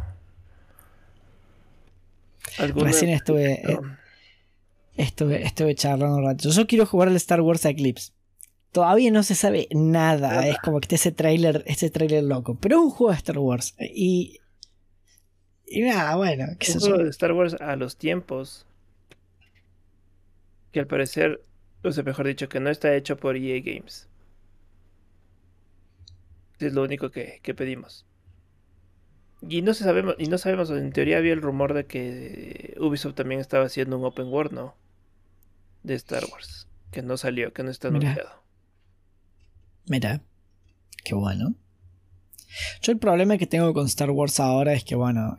alguno Recién estuve, eh, estuve, estuve charlando un rato. Yo quiero jugar al Star Wars Eclipse. Todavía no se sabe nada. Nada. Es como que está ese trailer, ese trailer loco. Pero es un juego de Star Wars. Y. Y nada, bueno, qué un juego de Star Wars a los tiempos que al parecer, o sea, mejor dicho, que no está hecho por EA Games. Es lo único que, que pedimos. Y no se sabemos, y no sabemos, en teoría había el rumor de que Ubisoft también estaba haciendo un open world, ¿no? De Star Wars, que no salió, que no está Mira. anunciado. Mira, qué bueno. Yo el problema que tengo con Star Wars ahora es que, bueno,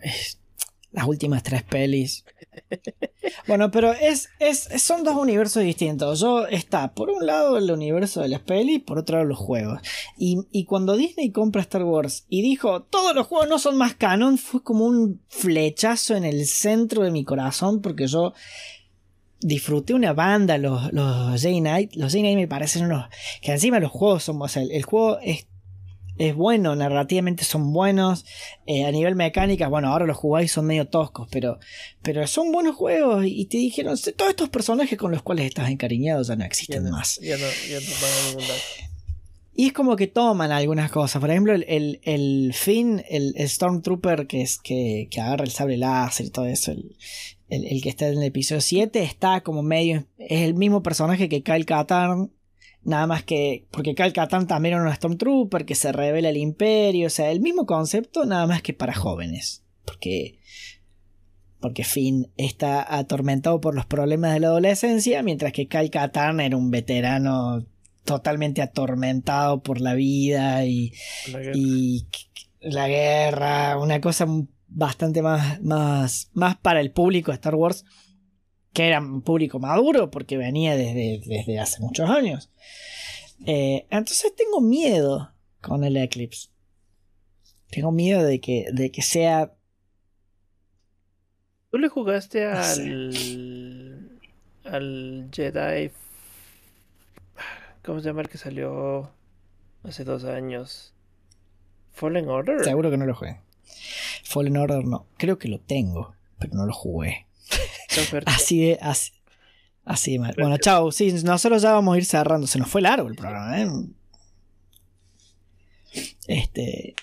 las últimas tres pelis. Bueno, pero es, es, son dos universos distintos. Yo está, por un lado, el universo de las pelis, por otro lado, los juegos. Y, y cuando Disney compra Star Wars y dijo, todos los juegos no son más canon, fue como un flechazo en el centro de mi corazón, porque yo disfruté una banda, los, los J-Night. Los J-Night me parecen unos. Que encima los juegos son. O sea, el, juego es, es bueno, narrativamente son buenos. Eh, a nivel mecánica, bueno, ahora los jugáis son medio toscos, pero, pero son buenos juegos. Y te dijeron, todos estos personajes con los cuales estás encariñado ya no existen más. Ya no, ya no. Y es como que toman algunas cosas. Por ejemplo, el, el, el Finn, el, Stormtrooper que, es, que, que, agarra el sable láser y todo eso, el, el, que está en el episodio 7, está como medio. Es el mismo personaje que Kyle Katarn. Nada más que. Porque Kyle Katarn también era un Stormtrooper que se revela el Imperio. O sea, el mismo concepto, nada más que para jóvenes. Porque. Porque Finn está atormentado por los problemas de la adolescencia. Mientras que Kyle Katarn era un veterano totalmente atormentado por la vida y la guerra, y la guerra una cosa bastante más, más, más para el público de Star Wars, que era un público maduro porque venía desde, desde hace muchos años. Eh, entonces tengo miedo con el Eclipse. Tengo miedo de que, de que sea... ¿Tú le jugaste al, al Jedi ¿Cómo se llama el que salió hace dos años? Fallen Order. Seguro que no lo jugué. Fallen Order no. Creo que lo tengo, pero no lo jugué. Así de. Así, así mal. Bueno, chao. Sí, nosotros ya vamos a ir cerrando. Se nos fue largo el programa, ¿eh? Este.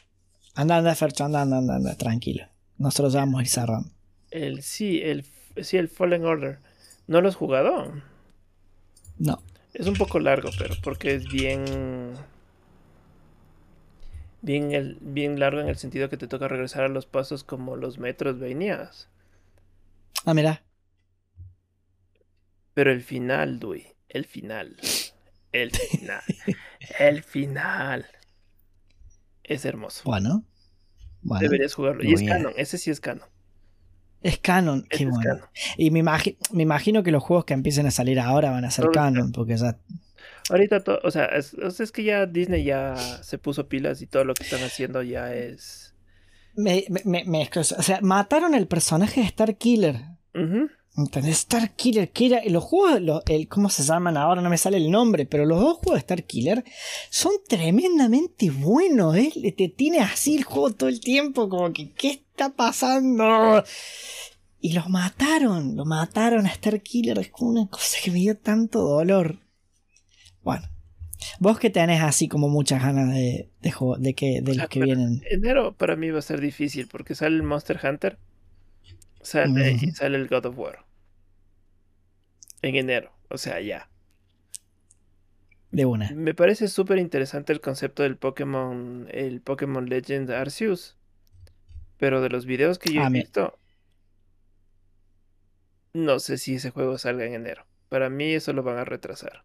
Anda, anda, Fercho, anda, anda, anda, anda, tranquilo. Nosotros ya vamos a ir cerrando. El, sí, el, sí, el Fallen Order. ¿No lo has jugado? No. Es un poco largo, pero porque es bien. Bien, el, bien largo en el sentido que te toca regresar a los pasos como los metros venías. Ah, mira. Pero el final, Dui. El final. El final. el final. Es hermoso. Bueno. Deberías jugarlo. Y es canon. Ese sí es canon. Es canon, qué bueno. Y me, me, imagino que los juegos que empiecen a salir ahora van a ser canon, porque ya. Ahorita, o sea, es, que ya Disney ya se puso pilas y todo lo que están haciendo ya es. Me, me, o sea, mataron el personaje de Star Killer. Star Killer, que era. Los juegos, el, ¿cómo se llaman ahora? No me sale el nombre, pero los dos juegos de Star Killer son tremendamente buenos, ¿eh? Te tiene así el juego todo el tiempo, como que, ¿qué está pasando? Y los mataron, lo mataron a Star Killer, es como una cosa que me dio tanto dolor. Bueno. Vos que tenés así como muchas ganas de, de, de que de los que vienen. Enero para mí va a ser difícil porque sale el Monster Hunter sale, y sale el God of War. En enero, o sea, ya. De una. Me parece súper interesante el concepto del Pokémon, el Pokémon Legend Arceus. Pero de los videos que yo he ah, visto, no sé si ese juego salga en enero. Para mí eso lo van a retrasar.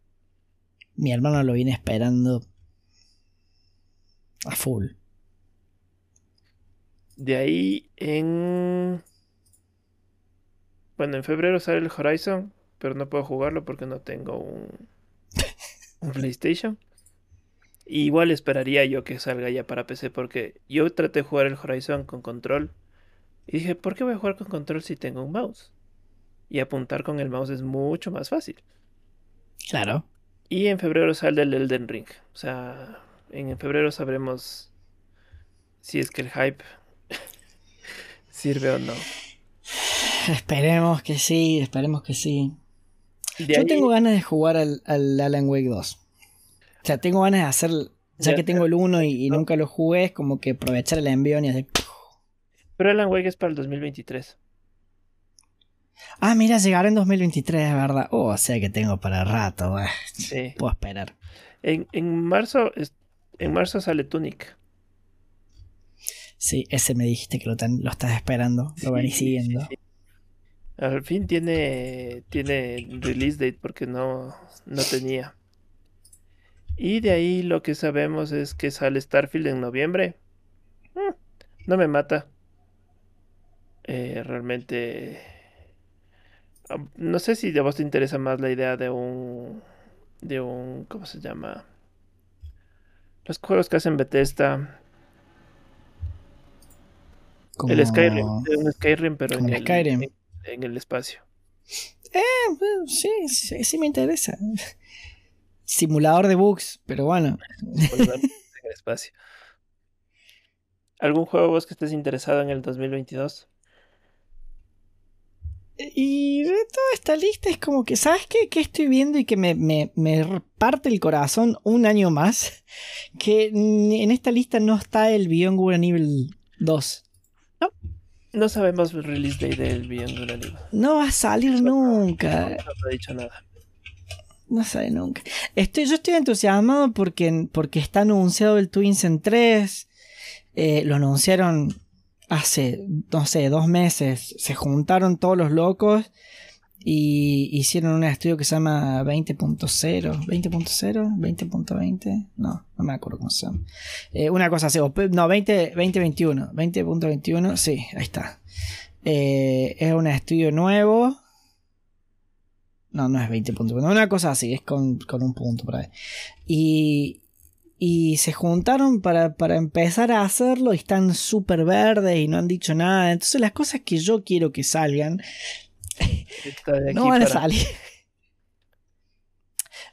Mi hermano lo viene esperando a full. De ahí en bueno, en febrero sale el Horizon, pero no puedo jugarlo porque no tengo un, PlayStation. igual esperaría yo que salga ya para PC porque yo traté de jugar el Horizon con control y dije, ¿por qué voy a jugar con control si tengo un mouse? Y apuntar con el mouse es mucho más fácil. Claro. Y en febrero sale el Elden Ring. O sea, en febrero sabremos si es que el hype sirve o no. Esperemos que sí, esperemos que sí. Yo tengo ganas de jugar al, Alan Wake 2. O sea, tengo ganas de hacer, ya, que tengo el 1 y, nunca lo jugué, es como que aprovechar el envío y hacer... Pero Alan Wake es para el 2023. Ah, mira, llegará en 2023, es verdad. Oh, o sea que tengo para rato. Sí. Puedo esperar. En, marzo, en marzo sale Tunic. Sí, ese me dijiste que lo, lo estás esperando, lo venís siguiendo. Al fin tiene, tiene release date porque no, no tenía. Y de ahí lo que sabemos es que sale Starfield en noviembre. no me mata. Eh, realmente. No sé si a vos te interesa más la idea de un. De un. ¿Cómo se llama? Los juegos que hacen Bethesda. El Skyrim. Un Skyrim, pero en el, En, el espacio. Eh, sí, sí, sí me interesa. Simulador de bugs, pero bueno. en el espacio. ¿Algún juego vos que estés interesado en el 2022? Y de toda esta lista es como que, ¿sabes qué? Que estoy viendo y que me, me, me, parte el corazón un año más. Que en esta lista no está el Beyond Good Nivel 2. No, sabemos el release date del Beyond Good Nivel. No va a salir nunca. No, ha dicho nada. No sabe nunca. Estoy, yo estoy entusiasmado porque, porque está anunciado el Twins en 3. Eh, lo anunciaron hace, no sé, dos meses. Se juntaron todos los locos y hicieron un estudio que se llama 20.0, 20.0, 20.20, no, no me acuerdo cómo se llama. Eh, una cosa así, no, 20, 2021, 20.21, sí, ahí está. Eh, es un estudio nuevo. No, no es 20.1, una cosa así, es con, con un punto por ahí. Y, y se juntaron para, empezar a hacerlo y están súper verdes y no han dicho nada. Entonces las cosas que yo quiero que salgan no van a salir.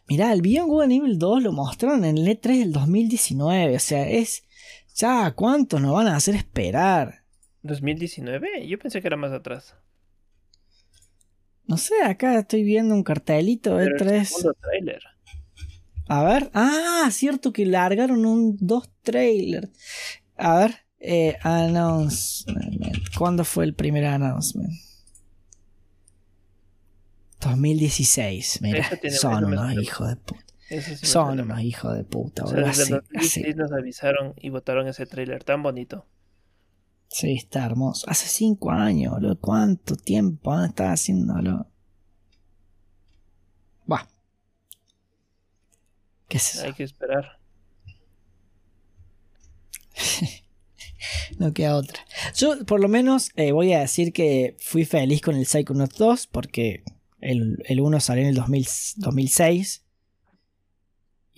Mirá, el Beyond Good Nivel 2 lo mostraron en el E3 del 2019. O sea, es. Ya, ¿cuántos nos van a hacer esperar? ¿2019? Yo pensé que era más atrás. No sé, acá estoy viendo un cartelito de E3. trailer. A ver. Ah, cierto que largaron un dos trailers. A ver. Eh, announcement. ¿Cuándo fue el primer announcement? 2016. Mira, son unos hijos de puta. son unos hijos de puta. O sea, desde nos avisaron y votaron ese trailer tan bonito. Sí, está hermoso. Hace cinco años, boludo. ¿Cuánto tiempo han estado haciéndolo? Bah. Hay que esperar. no queda otra. Yo, por lo menos, eh, voy a decir que fui feliz con el Psychonauts 2 porque el, el 1 salió en el 2006.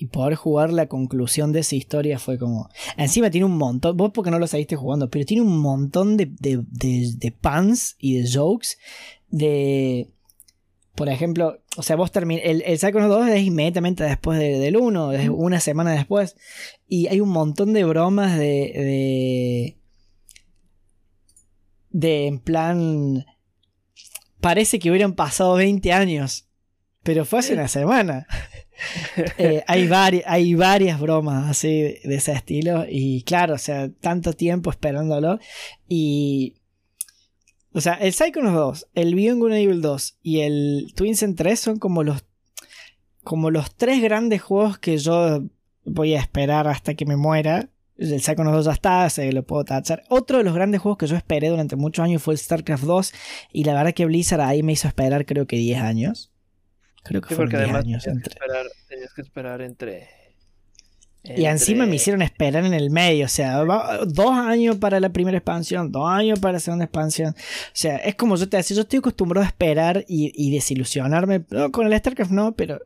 Y poder jugar la conclusión de esa historia fue como. Encima tiene un montón. Vos porque no lo seguiste jugando, pero tiene un montón de, de, de, de puns y de jokes. De por ejemplo, o sea, vos terminas. El, el Psychonauts 2 es inmediatamente después del 1, es una semana después. Y hay un montón de bromas de. de. de en plan. Parece que hubieran pasado 20 años. Pero fue hace una semana. Eh, hay, hay varias bromas así de ese estilo. Y claro, o sea, tanto tiempo esperándolo. Y o sea, el Psychonauts 2, el Beyond Good Evil 2 y el Twins en 3 son como los, como los tres grandes juegos que yo voy a esperar hasta que me muera. El Psychonauts 2 ya está, se lo puedo tachar. Otro de los grandes juegos que yo esperé durante muchos años fue el StarCraft 2. Y la verdad que Blizzard ahí me hizo esperar creo que 10 años. Creo que fueron 10 años. tenías que esperar entre y encima me hicieron esperar en el medio, o sea, dos años para la primera expansión, dos años para la segunda expansión. O sea, es como yo te decía, yo estoy acostumbrado a esperar y, desilusionarme. con el StarCraft no, pero.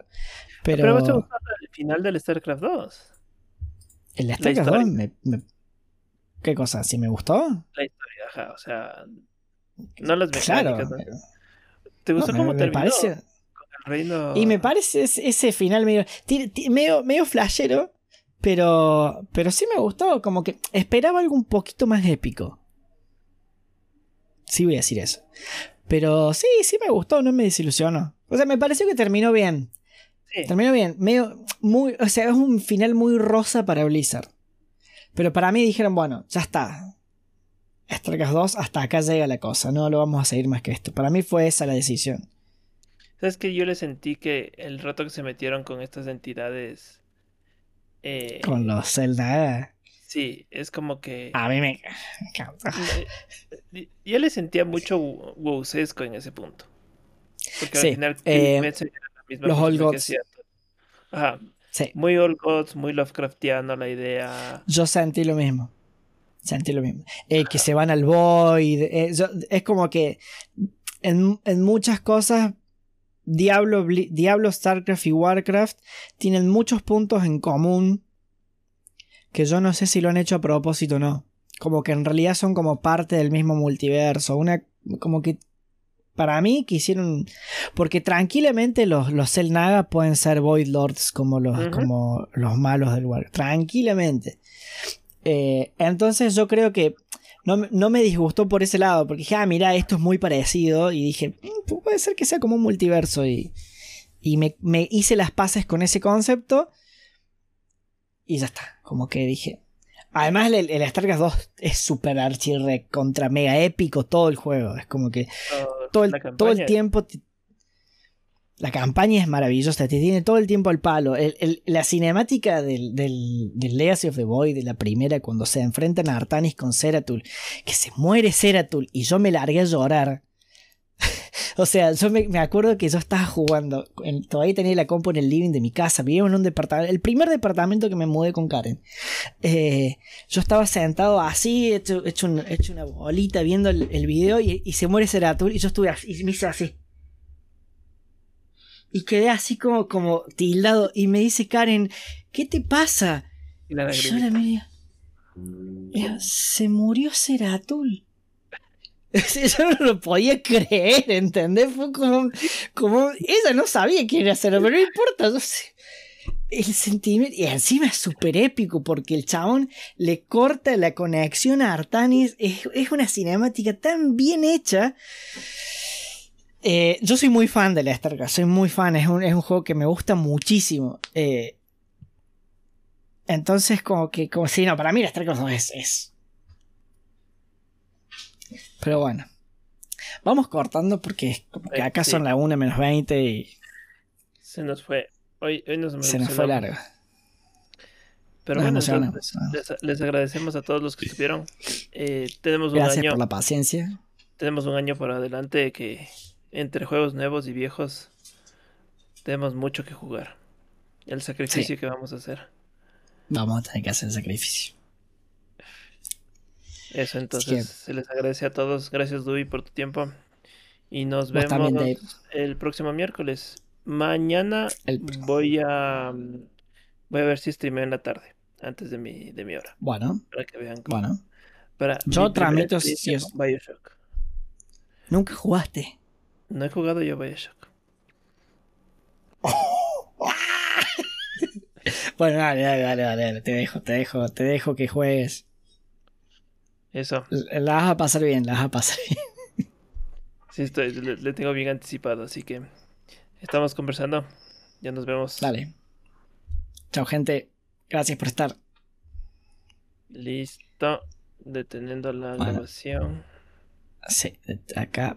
Pero, pero vos te el final del StarCraft 2. El StarCraft 2 me, ¿Qué cosa? ¿Si me gustó? La historia, ajá, o sea. No las mecánicas. Claro, ¿Te gustó cómo terminó? Parece... Y me parece ese final medio, medio, medio flashero, pero, pero sí me gustó, como que esperaba algo un poquito más épico. Sí voy a decir eso. Pero sí, sí me gustó, no me desilusionó. O sea, me pareció que terminó bien. Terminó bien. Medio, muy, o sea, es un final muy rosa para Blizzard. Pero para mí dijeron, bueno, ya está. StarCraft 2, hasta acá llega la cosa. No lo vamos a seguir más que esto. Para mí fue esa la decisión. ¿Sabes que Yo le sentí que el rato que se metieron con estas entidades eh, Con los Zelda. Sí, es como que. A mí me encanta. Yo le sentía mucho wowsesco en ese punto. Porque al final eh, misma los Old Gods. Ajá. Sí. Muy Old Gods, muy Lovecraftiano la idea. Yo sentí lo mismo. Sentí lo mismo. Eh, que se van al Void. eh, yo- es como que en, en muchas cosas Diablo, Diablo, StarCraft y Warcraft tienen muchos puntos en común que yo no sé si lo han hecho a propósito o no. Como que en realidad son como parte del mismo multiverso. Una, como que para mí quisieron... Porque tranquilamente los, los Naga pueden ser Void Lords como los, como los malos del Warcraft. Tranquilamente. Eh, entonces yo creo que no, me- no me disgustó por ese lado, porque dije, ah, mira, esto es muy parecido, y dije, "Mm, puede ser que sea como un multiverso, y, y me, me hice las paces con ese concepto, y ya está, como que dije. Además, el, el StarCraft 2 es super archirre contra mega épico todo el juego, es como que Oh, todo el, todo el tiempo. La campaña es maravillosa, te tiene todo el tiempo al palo. El- el- la cinemática del, del, del Legacy of the Void, de la primera, cuando se enfrentan a Artanis con Ceratul, que se muere Ceratul y yo me largué a llorar. o sea, yo me, me acuerdo que yo estaba jugando, en- todavía tenía la compu en el living de mi casa, vivíamos en un departamento, el primer departamento que me mudé con Karen. Eh, yo estaba sentado así, hecho, hecho, un- hecho una bolita viendo el, el video y, y se muere Ceratul y yo estuve así, y me hice así. Y quedé así como, como tildado y me dice Karen, ¿qué te pasa? Y la yo la "Eh, se murió Ceratul. Yo no lo podía creer, ¿entendés? Fue como, como ella no sabía quién era pero no importa, yo. El sentimiento, y encima es súper épico porque el chabón le corta la conexión a Artanis. Es, es una cinemática tan bien hecha. Eh, yo soy muy fan de la StarCraft, soy muy fan, es un, es un juego que me gusta muchísimo. Eh, entonces, como que, como si no, para mí la StarCraft 2 es, es. Pero bueno, vamos cortando porque es como que acá sí. son las 1 menos 20 y Se nos fue. Hoy, hoy nos se nos fue largo. Pero Nos bueno, les, les agradecemos a todos los que estuvieron. Eh, tenemos un Gracias año, por la paciencia. tenemos un año por adelante que entre juegos nuevos y viejos tenemos mucho que jugar. El sacrificio que vamos a hacer. Vamos a tener que hacer el sacrificio. Eso, entonces se les agradece a todos. Gracias, Dewey, por tu tiempo. Y nos Vos vemos también, el próximo miércoles. Mañana El- voy a voy a ver si streameo en la tarde, antes de mi, de mi hora, Bueno, para que vean. cómo- bueno. para Yo tramito si es- Bioshock. Nunca jugaste. No he jugado yo Bioshock. Bueno, dale, dale, dale, dale, Te dejo, te dejo, te dejo que juegues. Eso, La vas a pasar bien, la vas a pasar bien. sí estoy, le, le tengo bien anticipado, así que estamos conversando. Ya nos vemos. Dale. Chao, gente. Gracias por estar. Listo. Deteniendo la Bueno. grabación. Sí, acá